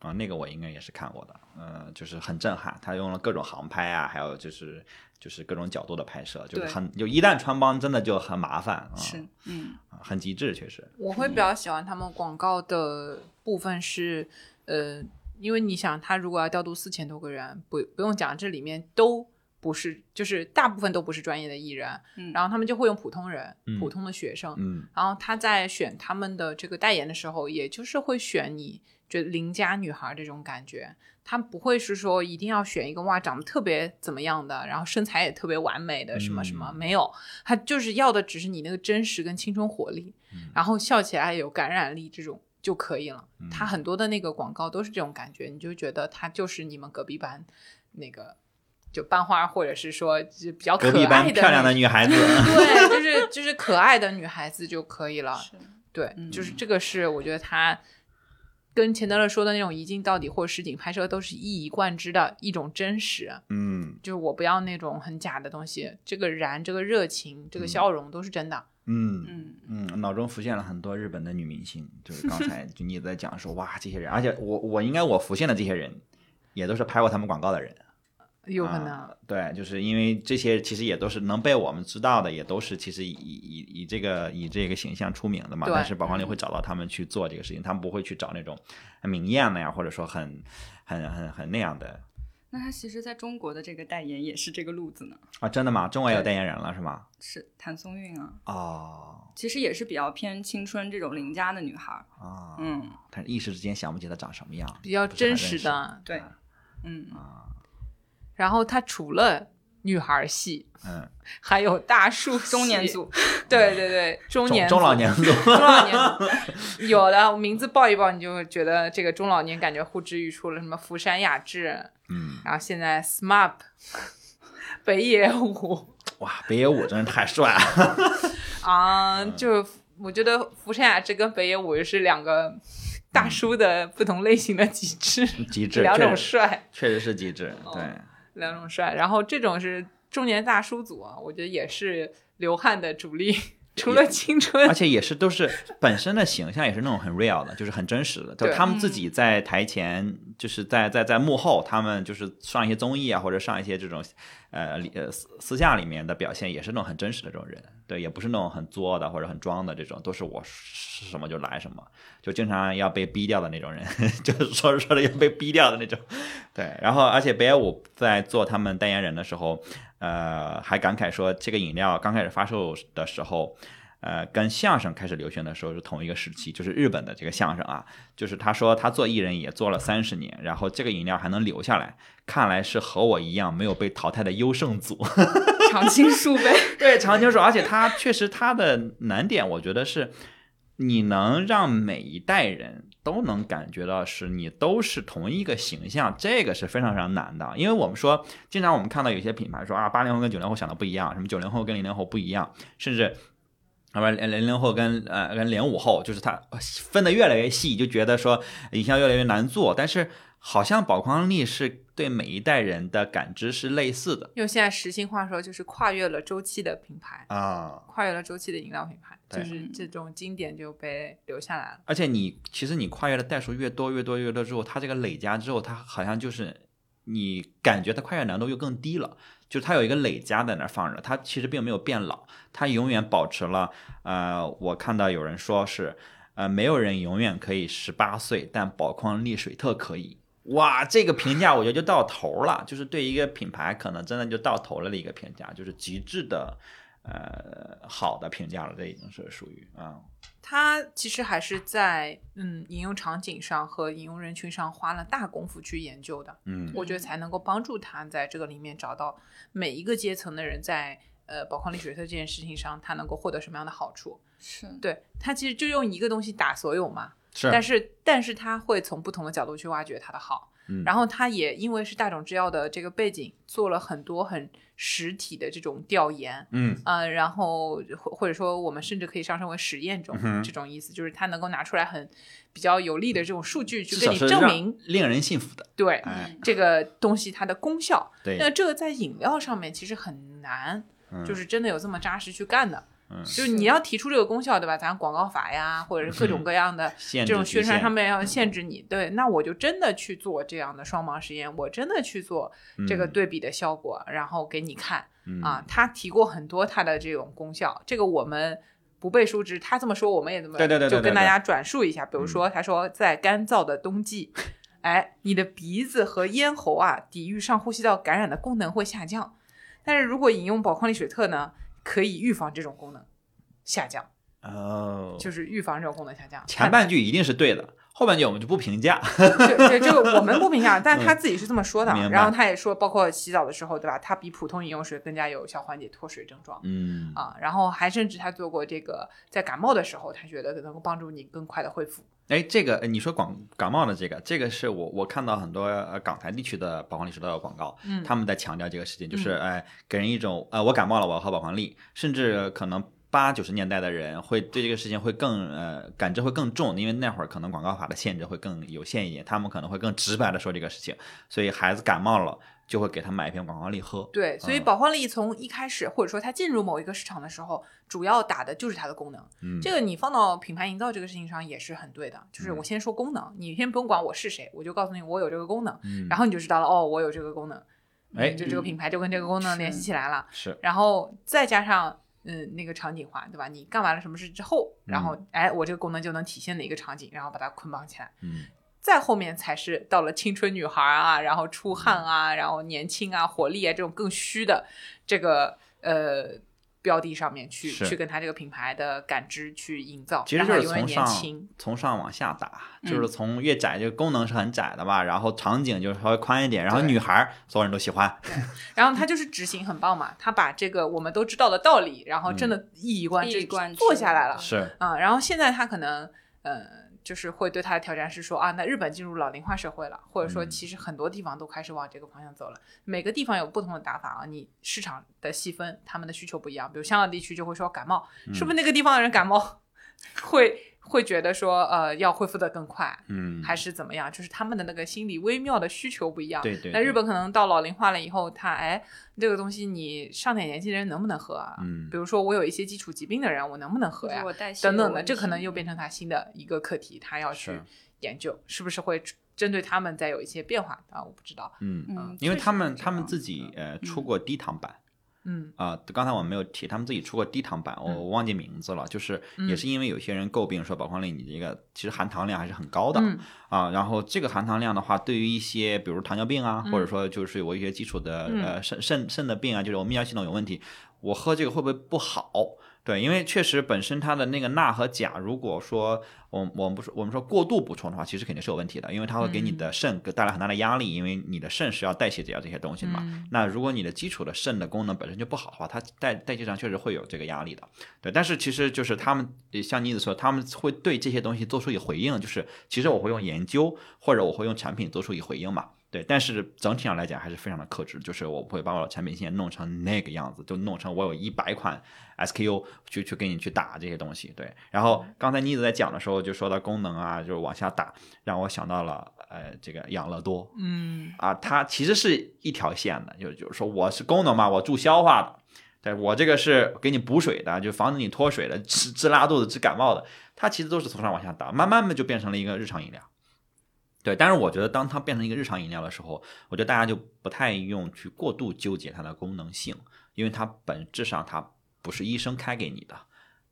啊，那个我应该也是看过的，呃，就是很震撼，他用了各种航拍啊，还有就是。就是各种角度的拍摄，就是很就一旦穿帮，真的就很麻烦啊。是，嗯，很极致，确实。我会比较喜欢他们广告的部分是，呃，因为你想，他如果要调度四千多个人，不不用讲，这里面都不是，就是大部分都不是专业的艺人，嗯，然后他们就会用普通人、普通的学生，嗯，然后他在选他们的这个代言的时候，也就是会选你觉得邻家女孩这种感觉。他不会是说一定要选一个哇长得特别怎么样的，然后身材也特别完美的什么什么没有，他就是要的只是你那个真实跟青春活力，然后笑起来有感染力这种就可以了。他很多的那个广告都是这种感觉，你就觉得他就是你们隔壁班那个就班花或者是说就比较可爱的漂亮的女女孩子 对，就是就是可爱的女孩子就可以了。是对，嗯就是这个是我觉得他跟钱德勒说的那种一镜到底或实景拍摄都是一以贯之的一种真实。嗯就是我不要那种很假的东西，这个燃、这个热情、这个笑容都是真的。嗯嗯嗯，脑中浮现了很多日本的女明星，就是刚才就你在讲说哇这些人，而且我我应该我浮现的这些人，也都是拍过他们广告的人。有可能，啊对，就是因为这些其实也都是能被我们知道的，也都是其实以以以这个以这个形象出名的嘛。对但是宝矿力会找到他们去做这个事情，他们不会去找那种很明艳的呀，或者说很很很很那样的那他其实在中国的这个代言也是这个路子呢，啊。真的吗？中国也有代言人了是吗？是谭松韵啊，哦其实也是比较偏青春这种邻家的女孩儿。啊，嗯，但是一时之间想不起她长什么样，比较真实的。对，嗯，然后他除了女孩戏，嗯，还有大叔中年，组，对对对，中中年组中老年组，中老年组。有的名字报一报，你就会觉得这个中老年感觉呼之欲出了，什么福山雅治，嗯，然后现在 SMAP，北野武哇，北野武真是太帅了，啊，就我觉得福山雅治跟北野武是两个大叔的不同类型的极致，极致，两种帅，确实是极致，哦对。两种帅。然后这种是中年大叔组啊，我觉得也是流汗的主力，除了青春而，且也是都是本身的形象也是那种很 real 的，就是很真实的。就他们自己在台前，就是在在在幕后，他们就是上一些综艺啊，或者上一些这种呃里呃私私下里面的表现，也是那种很真实的这种人。对，也不是那种很作的或者很装的这种，都是我是什么就来什么，就经常要被逼掉的那种人，就是说着说着要被逼掉的那种。对，然后而且北野武在做他们代言人的时候，呃，还感慨说这个饮料刚开始发售的时候。呃，跟相声开始流行的时候是同一个时期，就是日本的这个相声啊，就是他说他做艺人也做了三十年，然后这个饮料还能留下来，看来是和我一样没有被淘汰的优胜组。常青树呗。对，常青树，而且他确实他的难点，我觉得是你能让每一代人都能感觉到是你都是同一个形象，这个是非常非常难的。因为我们说，经常我们看到有些品牌说啊，八零后跟九零后想的不一样，什么九零后跟零零后不一样，甚至。啊，不，零零零后跟呃跟零五后，就是他分的越来越细，就觉得说营销越来越难做。但是好像宝矿力是对每一代人的感知是类似的用现在时兴话说，就是跨越了周期的品牌，啊。跨越了周期的饮料品牌，就是这种经典就被留下来了。而且你其实你跨越的代数越多越多越多之后，它这个累加之后，它好像就是你感觉它跨越难度又更低了，就是它有一个累加在那儿放着，它其实并没有变老，它永远保持了。呃，我看到有人说是，呃，没有人永远可以十八岁，但宝矿力水特可以。哇，这个评价我觉得就到头了，就是对一个品牌可能真的就到头了的一个评价，就是极致的呃好的评价了，这已经是属于啊。他其实还是在嗯应用场景上和引用人群上花了大功夫去研究的，嗯我觉得才能够帮助他在这个里面找到每一个阶层的人在呃宝矿力水特这件事情上，他能够获得什么样的好处。是，对他其实就用一个东西打所有嘛，是，但是但是他会从不同的角度去挖掘他的好，嗯然后他也因为是大冢制药的这个背景，做了很多很实体的这种调研，嗯呃，然后或或者说我们甚至可以上升为实验中、嗯这种意思，就是他能够拿出来很比较有力的这种数据去至跟你证明，令人信服的。对、哎，这个东西它的功效。对，那这个在饮料上面其实很难，嗯就是真的有这么扎实去干的。嗯就是你要提出这个功效，对吧？咱广告法呀，或者是各种各样的 这种宣传上面要限制你，对，那我就真的去做这样的双盲实验，我真的去做这个嗯对比的效果，然后给你看嗯啊。他提过很多他的这种功效，这个我们不背书之，他这么说我们也这么对对对对对对就跟大家转述一下。比如说，他说在干燥的冬季，哎，你的鼻子和咽喉啊，抵御上呼吸道感染的功能会下降，但是如果饮用宝矿力水特呢，可以预防这种功能下降，哦，就是预防这种功能下降。前半句一定是对的，后半句我们就不评价。对对，这个我们不评价，但他自己是这么说的。然后他也说，包括洗澡的时候，对吧？它比普通饮用水更加有效缓解脱水症状。嗯啊，然后还甚至他做过这个，在感冒的时候，他觉得能够帮助你更快的恢复哎，这个呃你说广感冒的这个，这个是我我看到很多呃港台地区的宝矿力水的广告，嗯他们在强调这个事情，就是哎给人一种呃我感冒了我要喝宝矿力，甚至可能。八九十年代的人会对这个事情会更呃感知会更重，因为那会儿可能广告法的限制会更有限一点，他们可能会更直白的说这个事情，所以孩子感冒了就会给他买一瓶广告力喝。对，所以嗯宝矿力从一开始，或者说它进入某一个市场的时候，主要打的就是它的功能。嗯，这个你放到品牌营造这个事情上也是很对的，就是嗯我先说功能，你先不用管我是谁，我就告诉你我有这个功能，嗯然后你就知道了，哦，我有这个功能，哎就这个品牌就跟这个功能联系起来了，是然后再加上。嗯，那个场景化，对吧？你干完了什么事之后，然后哎，我这个功能就能体现哪一个场景，然后把它捆绑起来。嗯再后面才是到了青春女孩啊，然后出汗啊，然后年轻啊、活力啊这种更虚的这个呃标的上面去去跟它这个品牌的感知去营造，其实就是从上年轻。从上往下打，嗯就是从越窄，这个功能是很窄的吧，然后场景就稍微宽一点，然后女孩儿所有人都喜欢，然后它就是执行很棒嘛，它把这个我们都知道的道理，然后真的一以贯之一以贯之做下来了。是啊、然后现在他可能呃，就是会对他的挑战是说啊，那日本进入老龄化社会了，或者说嗯其实很多地方都开始往这个方向走了。每个地方有不同的打法啊，你市场的细分，他们的需求不一样。比如香港地区就会说感冒，嗯是不是那个地方的人感冒 会会觉得说呃要恢复的更快？嗯，还是怎么样？就是他们的那个心理微妙的需求不一样。对对，那日本可能到老龄化了以后，他哎，这个东西你上点年纪的人能不能喝啊？嗯比如说我有一些基础疾病的人，我能不能喝呀？我代谢等等的，这可能又变成他新的一个课题，他要去研究，是不是会针对他们再有一些变化啊？我不知道。嗯，嗯，因为他们他们自己呃出过低糖版。嗯啊、刚才我们没有提，他们自己出过低糖版，我嗯。我忘记名字了，就是嗯。也是因为有些人诟病说宝矿力你这个其实含糖量还是很高的嗯。啊，然后这个含糖量的话，对于一些比如糖尿病啊，嗯或者说就是我一些基础的嗯。呃肾肾肾的病啊，就是我泌尿系统有问题，我喝这个会不会不好？对，因为确实本身它的那个钠和钾，如果说我我们不说我们说过度补充的话，其实肯定是有问题的，因为它会给你的肾带来很大的压力，因为你的肾是要代谢掉这些东西的嘛。嗯那如果你的基础的肾的功能本身就不好的话，它代代谢上确实会有这个压力的。对，但是其实就是他们呃像妮子说，他们会对这些东西做出一回应，就是其实我会用研究或者我会用产品做出一回应嘛。对，但是整体上来讲还是非常的克制，就是我不会把我的产品线弄成那个样子，就弄成我有一百款 SKU 去去给你去打这些东西。对，然后刚才你一直在讲的时候就说到功能啊，就是往下打，让我想到了呃这个养乐多。嗯啊，它其实是一条线的，就就是说我是功能嘛，我助消化的，对我这个是给你补水的，就防止你脱水的，治治拉肚子、治感冒的，它其实都是从上往下打，慢慢的就变成了一个日常饮料。对，但是我觉得当它变成一个日常饮料的时候，我觉得大家就不太用去过度纠结它的功能性，因为它本质上它不是医生开给你的。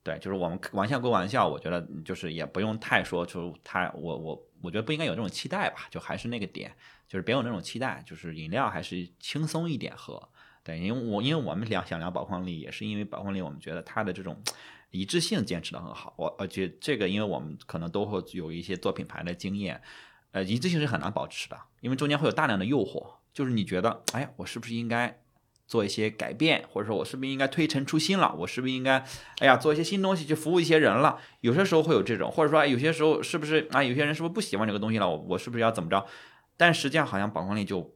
对，就是我们玩笑归玩笑，我觉得就是也不用太说，就是太我我我觉得不应该有这种期待吧，就还是那个点，就是别有那种期待，就是饮料还是轻松一点喝。对，因为我因为我们聊想聊宝矿力，也是因为宝矿力，我们觉得它的这种一致性坚持的很好。我而且这个，因为我们可能都会有一些做品牌的经验，呃，一致性是很难保持的，因为中间会有大量的诱惑，就是你觉得，哎，我是不是应该做一些改变，或者说我是不是应该推陈出新了？我是不是应该，哎呀，做一些新东西去服务一些人了？有些时候会有这种，或者说，有些时候是不是啊？有些人是不是不喜欢这个东西了？我我是不是要怎么着？但实际上，好像宝矿力就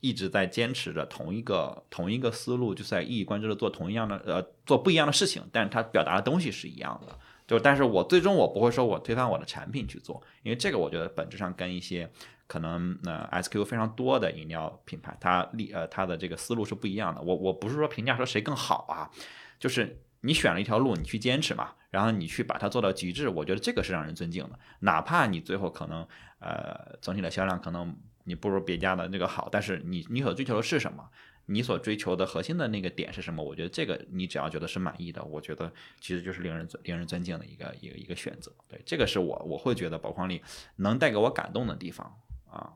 一直在坚持着同一个同一个思路，就在一以贯之的做同一样的呃做不一样的事情，但是它表达的东西是一样的。就但是我最终我不会说我推翻我的产品去做，因为这个我觉得本质上跟一些可能呃 S Q 非常多的饮料品牌，它立呃它的这个思路是不一样的。我我不是说评价说谁更好啊，就是你选了一条路，你去坚持嘛，然后你去把它做到极致，我觉得这个是让人尊敬的。哪怕你最后可能呃总体的销量可能你不如别家的那个好，但是你你所追求的是什么？你所追求的核心的那个点是什么？我觉得这个你只要觉得是满意的，我觉得其实就是令人尊令人尊敬的一个一个一个选择。对，这个是我我会觉得宝矿力能带给我感动的地方啊。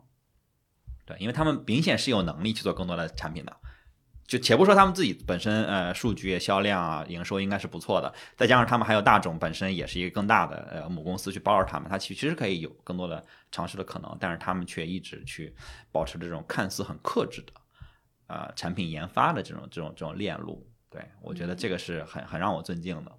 对，因为他们明显是有能力去做更多的产品的。就且不说他们自己本身呃数据销量啊营收应该是不错的，再加上他们还有大众本身也是一个更大的呃母公司去包着他们，它其实可以有更多的尝试的可能，但是他们却一直去保持这种看似很克制的呃产品研发的这种这种这种链路。对我觉得这个是很很让我尊敬的。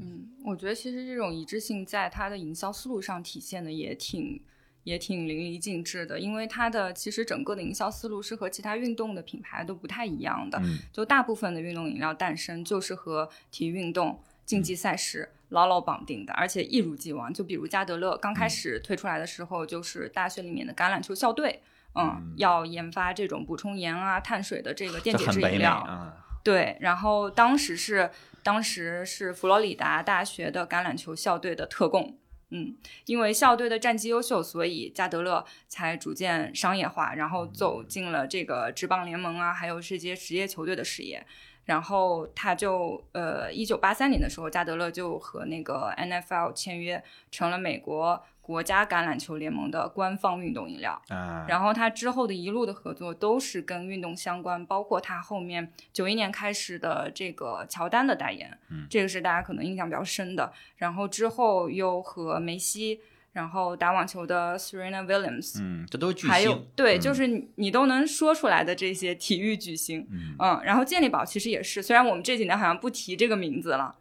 嗯，我觉得其实这种一致性在它的营销思路上体现的也挺也挺淋漓尽致的，因为它的其实整个的营销思路是和其他运动的品牌都不太一样的。嗯就大部分的运动饮料诞生就是和体育运动、竞技赛事牢牢绑定的，而且一如既往。就比如加德乐刚开始推出来的时候，就是大学里面的橄榄球校队，嗯，要研发这种补充盐啊、碳水的这个电解质饮料。啊，对，然后当时是当时是佛罗里达大学的橄榄球校队的特供。嗯，因为校队的战绩优秀，所以加德勒才逐渐商业化，然后走进了这个职棒联盟啊，还有这些职业球队的视野。然后他就呃，一九八三年的时候，加德勒就和那个 NFL 签约，成了美国国家橄榄球联盟的官方运动饮料。啊，然后他之后的一路的合作都是跟运动相关，包括他后面九一年开始的这个乔丹的代言，嗯。这个是大家可能印象比较深的。然后之后又和梅西，然后打网球的 Serena Williams，、嗯，这都是巨还有，对，嗯。就是你你都能说出来的这些体育巨星，嗯。嗯，然后健力宝其实也是，虽然我们这几年好像不提这个名字了。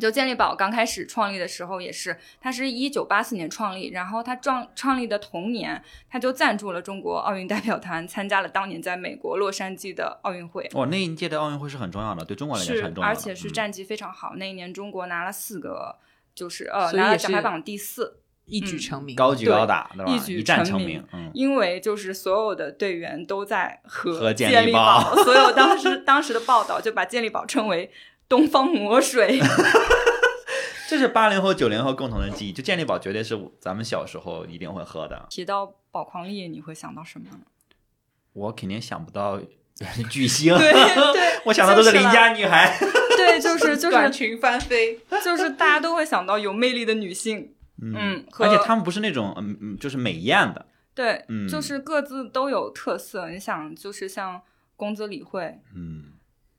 就健力宝刚开始创立的时候也是，它是一九八四年创立，然后它创创立的同年，它就赞助了中国奥运代表团，参加了当年在美国洛杉矶的奥运会。哦，那一届的奥运会是很重要的，对中国来讲是很，重要的，而且是嗯战绩非常好。那一年中国拿了四个，就是呃拿了奖牌榜第四，一举成名。高举高打，对吧？一举成名成名，嗯，因为就是所有的队员都在喝喝健力宝所有当时当时的报道就把健力宝称为东方魔水。这是八零后、九零后共同的记忆，就健力宝绝对是咱们小时候一定会喝的。提到宝矿力，你会想到什么？我肯定想不到 巨星，对对，我想到都是邻家女孩。对，就是就是短裙翻飞，就是大家都会想到有魅力的女性，嗯和而且她们不是那种嗯嗯，就是美艳的，对，嗯就是各自都有特色。你想，就是像宫泽理惠，嗯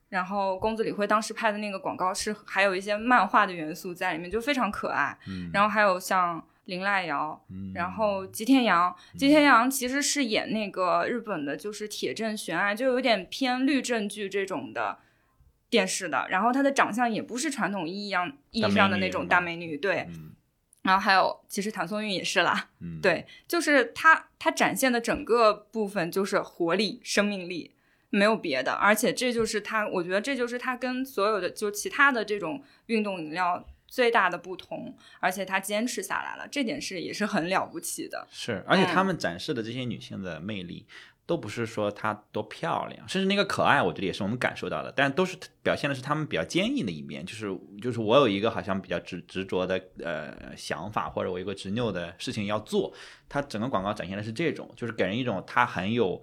然后宫子理惠当时拍的那个广告是还有一些漫画的元素在里面，就非常可爱。嗯，然后还有像林濑遥，嗯然后吉田洋，吉田洋其实是演那个日本的，就是铁证悬案，就有点偏律政剧这种的电视的。然后她的长相也不是传统意义上意义上的那种大美女，对。嗯然后还有，其实谭松韵也是啦，嗯，对，就是她她展现的整个部分就是活力、生命力，没有别的。而且这就是她，我觉得这就是她跟所有的就其他的这种运动饮料最大的不同。而且她坚持下来了，这点是也是很了不起的。是，而且嗯她们展示的这些女性的魅力。都不是说她多漂亮，甚至那个可爱，我觉得也是我们感受到的，但都是表现的是她们比较坚毅的一面。就是就是我有一个好像比较执执着的呃想法，或者我一个执拗的事情要做，它整个广告展现的是这种，就是给人一种她很有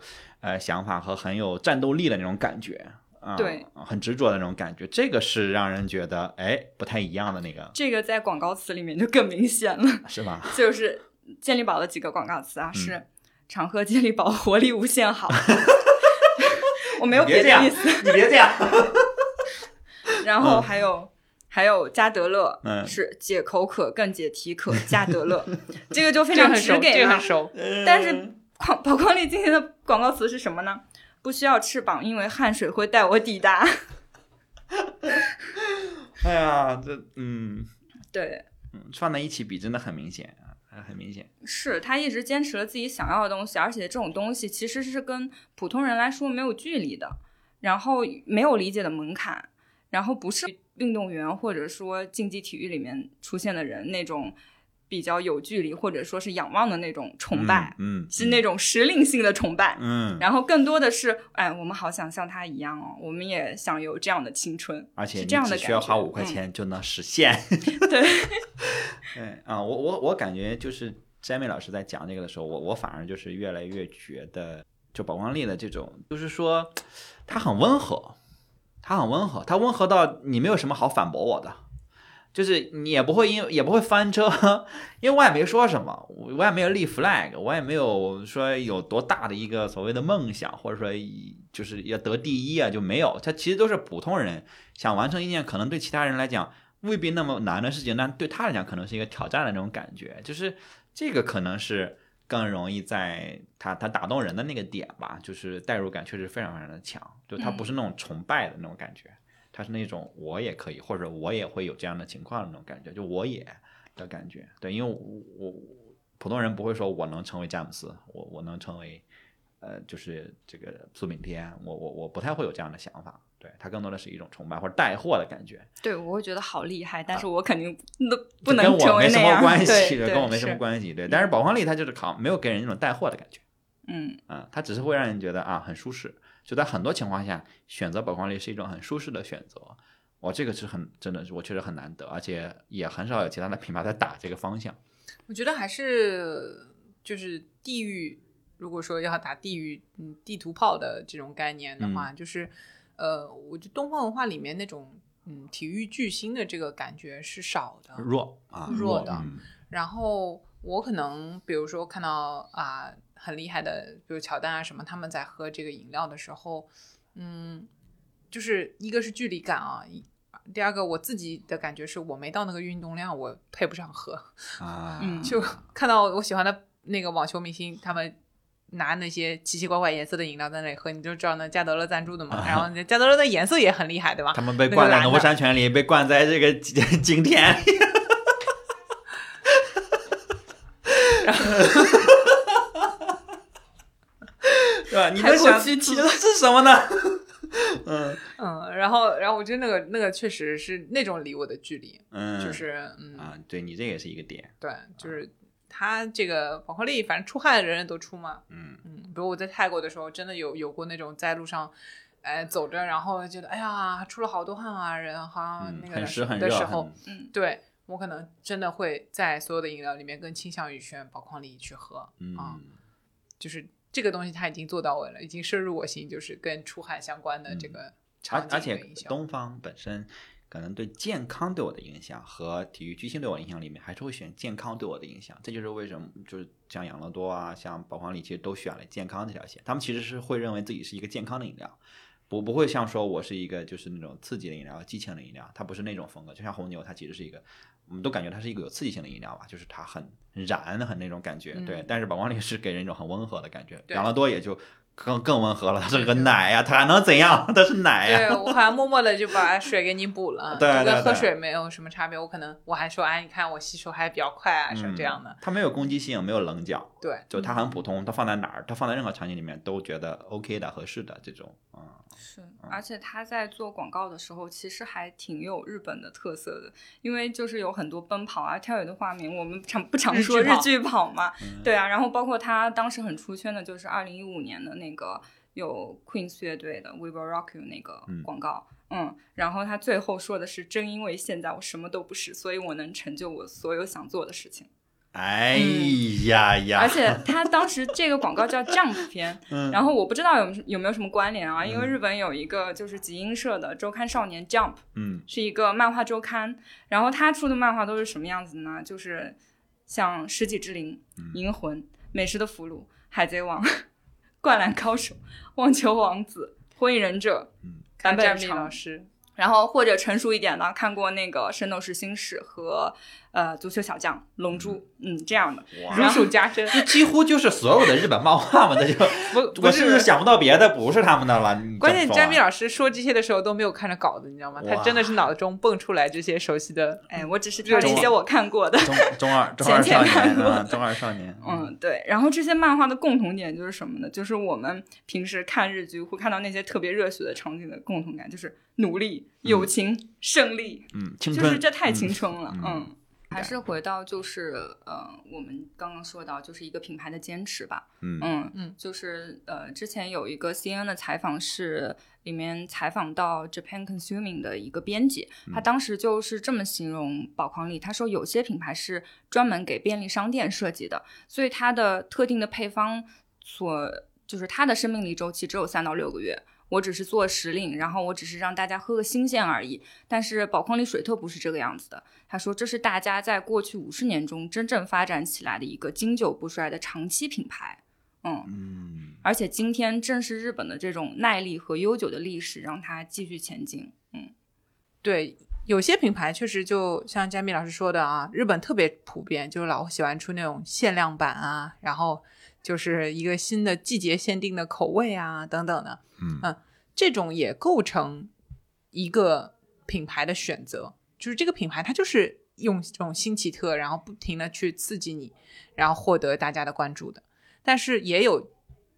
呃想法和很有战斗力的那种感觉。啊、对，很执着的那种感觉，这个是让人觉得哎不太一样的那个，这个在广告词里面就更明显了，是吧？就是健力宝的几个广告词嗯啊，是常喝健力宝，活力无限好。我没有你别的意思。你别这样。然后还有、还有加德乐，嗯是解口渴更解体渴，加德乐，这个就非常很熟，直给了这个很。熟。但是广宝矿力今天的广告词是什么呢？不需要翅膀，因为汗水会带我抵达。哎呀，这嗯对，嗯放在一起比真的很明显啊，很明显。是他一直坚持了自己想要的东西，而且这种东西其实是跟普通人来说没有距离的，然后没有理解的门槛，然后不是运动员或者说竞技体育里面出现的人那种比较有距离或者说是仰望的那种崇拜，嗯，嗯是那种时令性的崇拜。嗯，然后更多的是，哎，我们好想像他一样哦，我们也想有这样的青春，而且是这样的只需要花五块嗯钱就能实现。对，对 啊，我我我感觉就是詹妹老师在讲这个的时候，我我反而就是越来越觉得，就宝光丽的这种，就是说他很温和，他很温和，他温和到你没有什么好反驳我的。就是你也不会因也不会翻车，因为我也没说什么，我我也没有立 flag，我也没有说有多大的一个所谓的梦想，或者说以就是要得第一啊，就没有。他其实都是普通人想完成一件可能对其他人来讲未必那么难的事情，但对他来讲可能是一个挑战的那种感觉，就是这个可能是更容易在他他打动人的那个点吧，就是代入感确实非常非常的强，就他不是那种崇拜的那种感觉。它是那种我也可以，或者我也会有这样的情况的那种感觉，就我也的感觉。对，因为我我普通人不会说我能成为詹姆斯，我我能成为呃就是这个苏炳添，我我我不太会有这样的想法。对他更多的是一种崇拜或者带货的感觉，对我会觉得好厉害，但是我肯定都不能成我没什么为那样。关系，对，跟我没什么。关系。对，但是宝矿力它就是靠没有给人那种带货的感觉。嗯，啊，它只是会让人觉得啊很舒适，就在很多情况下，选择宝矿力是一种很舒适的选择。我这个是很真的是我确实很难得，而且也很少有其他的品牌在打这个方向。我觉得还是就是地域，如果说要打地域嗯地图炮的这种概念的话，就是呃，我觉得东方文化里面那种嗯体育巨星的这个感觉是少的，弱啊，弱的嗯然后我可能比如说看到啊、很厉害的，比如乔丹啊什么，他们在喝这个饮料的时候，嗯，就是一个是距离感啊，一第二个我自己的感觉是我没到那个运动量，我配不上喝。啊，嗯 就看到我喜欢的那个网球明星，他们拿那些奇奇怪怪颜色的饮料在那里喝，你就知道那加德乐赞助的嘛。然后那加德乐的颜色也很厉害，对吧？他们被灌在农夫山泉里，被灌在这个景景田里。你太在想过具体了 是什么呢？嗯嗯，然后然后我觉得那个那个确实是那种离我的距离，嗯，就是嗯，啊，对你这也是一个点。对，就是他这个宝矿力，反正出汗人人都出嘛。嗯嗯，比如我在泰国的时候，真的有有过那种在路上。哎，走着，然后觉得，哎呀，出了好多汗啊，人好像嗯，那个很的时湿很，的时候，嗯，对我可能真的会在所有的饮料里面更倾向于选宝矿力去喝，啊，嗯就是这个东西它已经做到位了，已经深入我心，就是跟出汗相关的这个而且。东方本身可能对健康对我的影响和体育巨星对我的影响里面，还是会选健康对我的影响。这就是为什么就是像养乐多啊，像宝矿力，其实都选了健康这条线。他们其实是会认为自己是一个健康的饮料。不不会像说我是一个就是那种刺激的饮料、激情的饮料，它不是那种风格。就像红牛，它其实是一个，我们都感觉它是一个有刺激性的饮料吧，就是它很燃很那种感觉。对嗯，但是宝矿力是给人一种很温和的感觉，养乐多也就更更温和了，它是个奶呀、它还能怎样？它是奶呀、对我好像默默的就把水给你补了，对就跟喝水没有什么差别。我可能我还说，哎，你看我吸收还比较快啊，是这样的。嗯它没有攻击性，没有棱角，对，就它很普通，它放在哪儿，它放在任何场景里面都觉得 OK 的、合适的这种，嗯，是，而且他在做广告的时候，其实还挺有日本的特色的，因为就是有很多奔跑啊、跳跃的画面，我们常不常说日剧跑嘛，嗯对啊，然后包括他当时很出圈的，就是二零一五年的那个有 Queen's 乐队的《We Will Rock You》那个嗯广告。嗯，然后他最后说的是：“正因为现在我什么都不是，所以我能成就我所有想做的事情。哎呀呀，而且他当时这个广告叫 Jump 片，嗯。然后我不知道有有没有什么关联啊？因为嗯。日本有一个就是集英社的周刊少年 Jump，嗯。是一个漫画周刊，然后他出的漫画都是什么样子呢？就是像《世纪之灵》嗯。银魂》《美食的俘虏》《海贼王》《灌篮高手》《网球王子》《火影忍者》嗯。版本老师，然后或者成熟一点的，看过那个《圣斗士星矢》和呃《足球小将》《龙珠》，嗯，这样的。哇如数家珍。这几乎就是所有的日本漫画嘛，那就 不不我甚至是，想不到别的不是他们的了。关键詹米老师说这些的时候都没有看着稿子，你知道吗？他真的是脑中蹦出来这些熟悉的。哎，我只是挑了一些我看过的。中中二中二少浅浅看过年啊，中二少年，嗯，对。然后这些漫画的共同点就是什么呢？就是我们平时看日剧会看到那些特别热血的场景的共同感，就是努力、友情、胜利，嗯，青春，就是这太嗯青春了。嗯嗯，还是回到就是呃，我们刚刚说到就是一个品牌的坚持吧。嗯嗯嗯就是呃，之前有一个 CNN 的采访是里面采访到 Japan Consuming 的一个编辑，他当时就是这么形容宝矿力，他说有些品牌是专门给便利商店设计的，所以它的特定的配方所就是它的生命力周期只有三到六个月。我只是做时令，然后我只是让大家喝个新鲜而已。但是宝矿力水特不是这个样子的。他说这是大家在过去五十年中真正发展起来的一个经久不衰的长期品牌。嗯，嗯而且今天正是日本的这种耐力和悠久的历史让它继续前进。嗯，对，有些品牌确实就像佳米老师说的啊，日本特别普遍，就是老喜欢出那种限量版啊，然后就是一个新的季节限定的口味啊等等的。嗯这种也构成一个品牌的选择，就是这个品牌它就是用这种新奇特，然后不停的去刺激你，然后获得大家的关注的。但是也有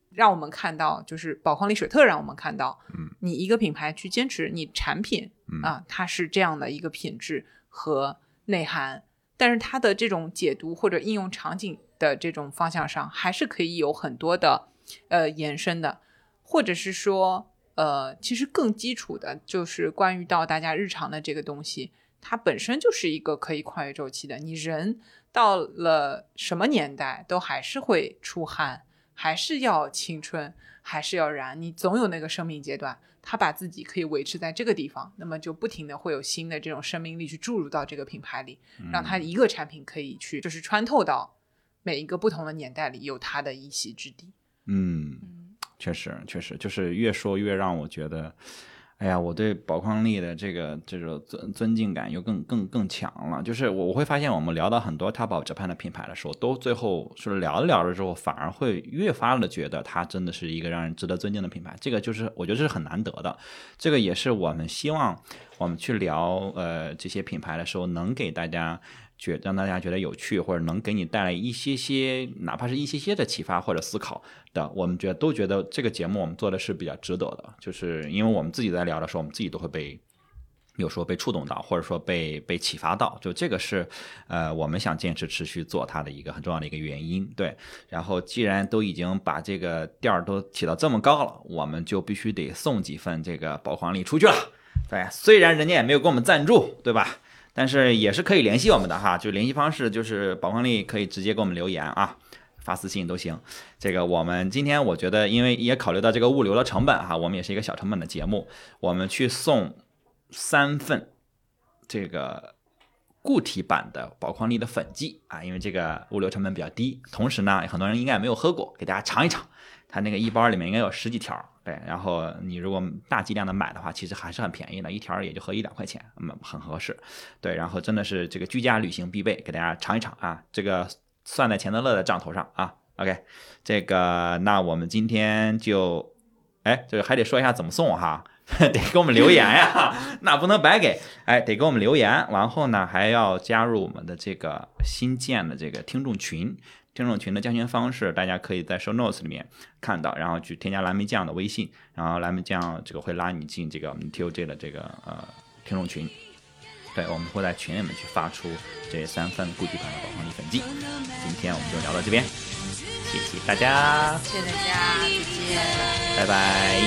让我们看到，就是宝矿力水特让我们看到，嗯，你一个品牌去坚持你产品，嗯啊，它是这样的一个品质和内涵，但是它的这种解读或者应用场景的这种方向上，还是可以有很多的呃延伸的，或者是说呃，其实更基础的就是关于到大家日常的这个东西，它本身就是一个可以跨越周期的。你人到了什么年代，都还是会出汗，还是要青春，还是要燃，你总有那个生命阶段。他把自己可以维持在这个地方，那么就不停的会有新的这种生命力去注入到这个品牌里，让它一个产品可以去就是穿透到每一个不同的年代里，有它的一席之地。嗯，确实确实，就是越说越让我觉得，哎呀，我对宝矿力的这个这种尊尊敬感又更更更强了。就是我我会发现，我们聊到很多 Top of Japan 的品牌的时候，都最后是聊着聊着之后，反而会越发的觉得它真的是一个让人值得尊敬的品牌。这个就是我觉得这是很难得的，这个也是我们希望我们去聊呃这些品牌的时候，能给大家。觉让大家觉得有趣，或者能给你带来一些些，哪怕是一些些的启发或者思考的，我们觉得都觉得这个节目我们做的是比较值得的。就是因为我们自己在聊的时候，我们自己都会被有时候被触动到，或者说被被启发到，就这个是呃我们想坚持持续做它的一个很重要的一个原因。对，然后既然都已经把这个调儿都起到这么高了，我们就必须得送几份这个宝矿力出去了。对，虽然人家也没有给我们赞助，对吧？但是也是可以联系我们的哈，就联系方式就是宝矿力可以直接给我们留言啊，发私信都行。这个我们今天我觉得，因为也考虑到这个物流的成本哈，我们也是一个小成本的节目，我们去送三份这个固体版的宝矿力的粉剂啊，因为这个物流成本比较低，同时呢，很多人应该也没有喝过，给大家尝一尝。它那个一包里面应该有十几条，对，然后你如果大剂量的买的话，其实还是很便宜的，一条也就合一两块钱，嗯，很合适，对，然后真的是这个居家旅行必备，给大家尝一尝啊，这个算在钱德勒的账头上啊，OK，这个那我们今天就，哎，这个还得说一下怎么送哈，得给我们留言呀，那不能白给，哎，得给我们留言，然后呢还要加入我们的这个新建的这个听众群。听众群的加群方式，大家可以在 show notes 里面看到，然后去添加蓝莓酱的微信，然后蓝莓酱这个会拉你进这个我们 TOJ 的这个呃听众群。对，我们会在群里面去发出这三份固体版的宝矿力粉剂。今天我们就聊到这边，谢谢大家，谢谢大家，再见。拜拜。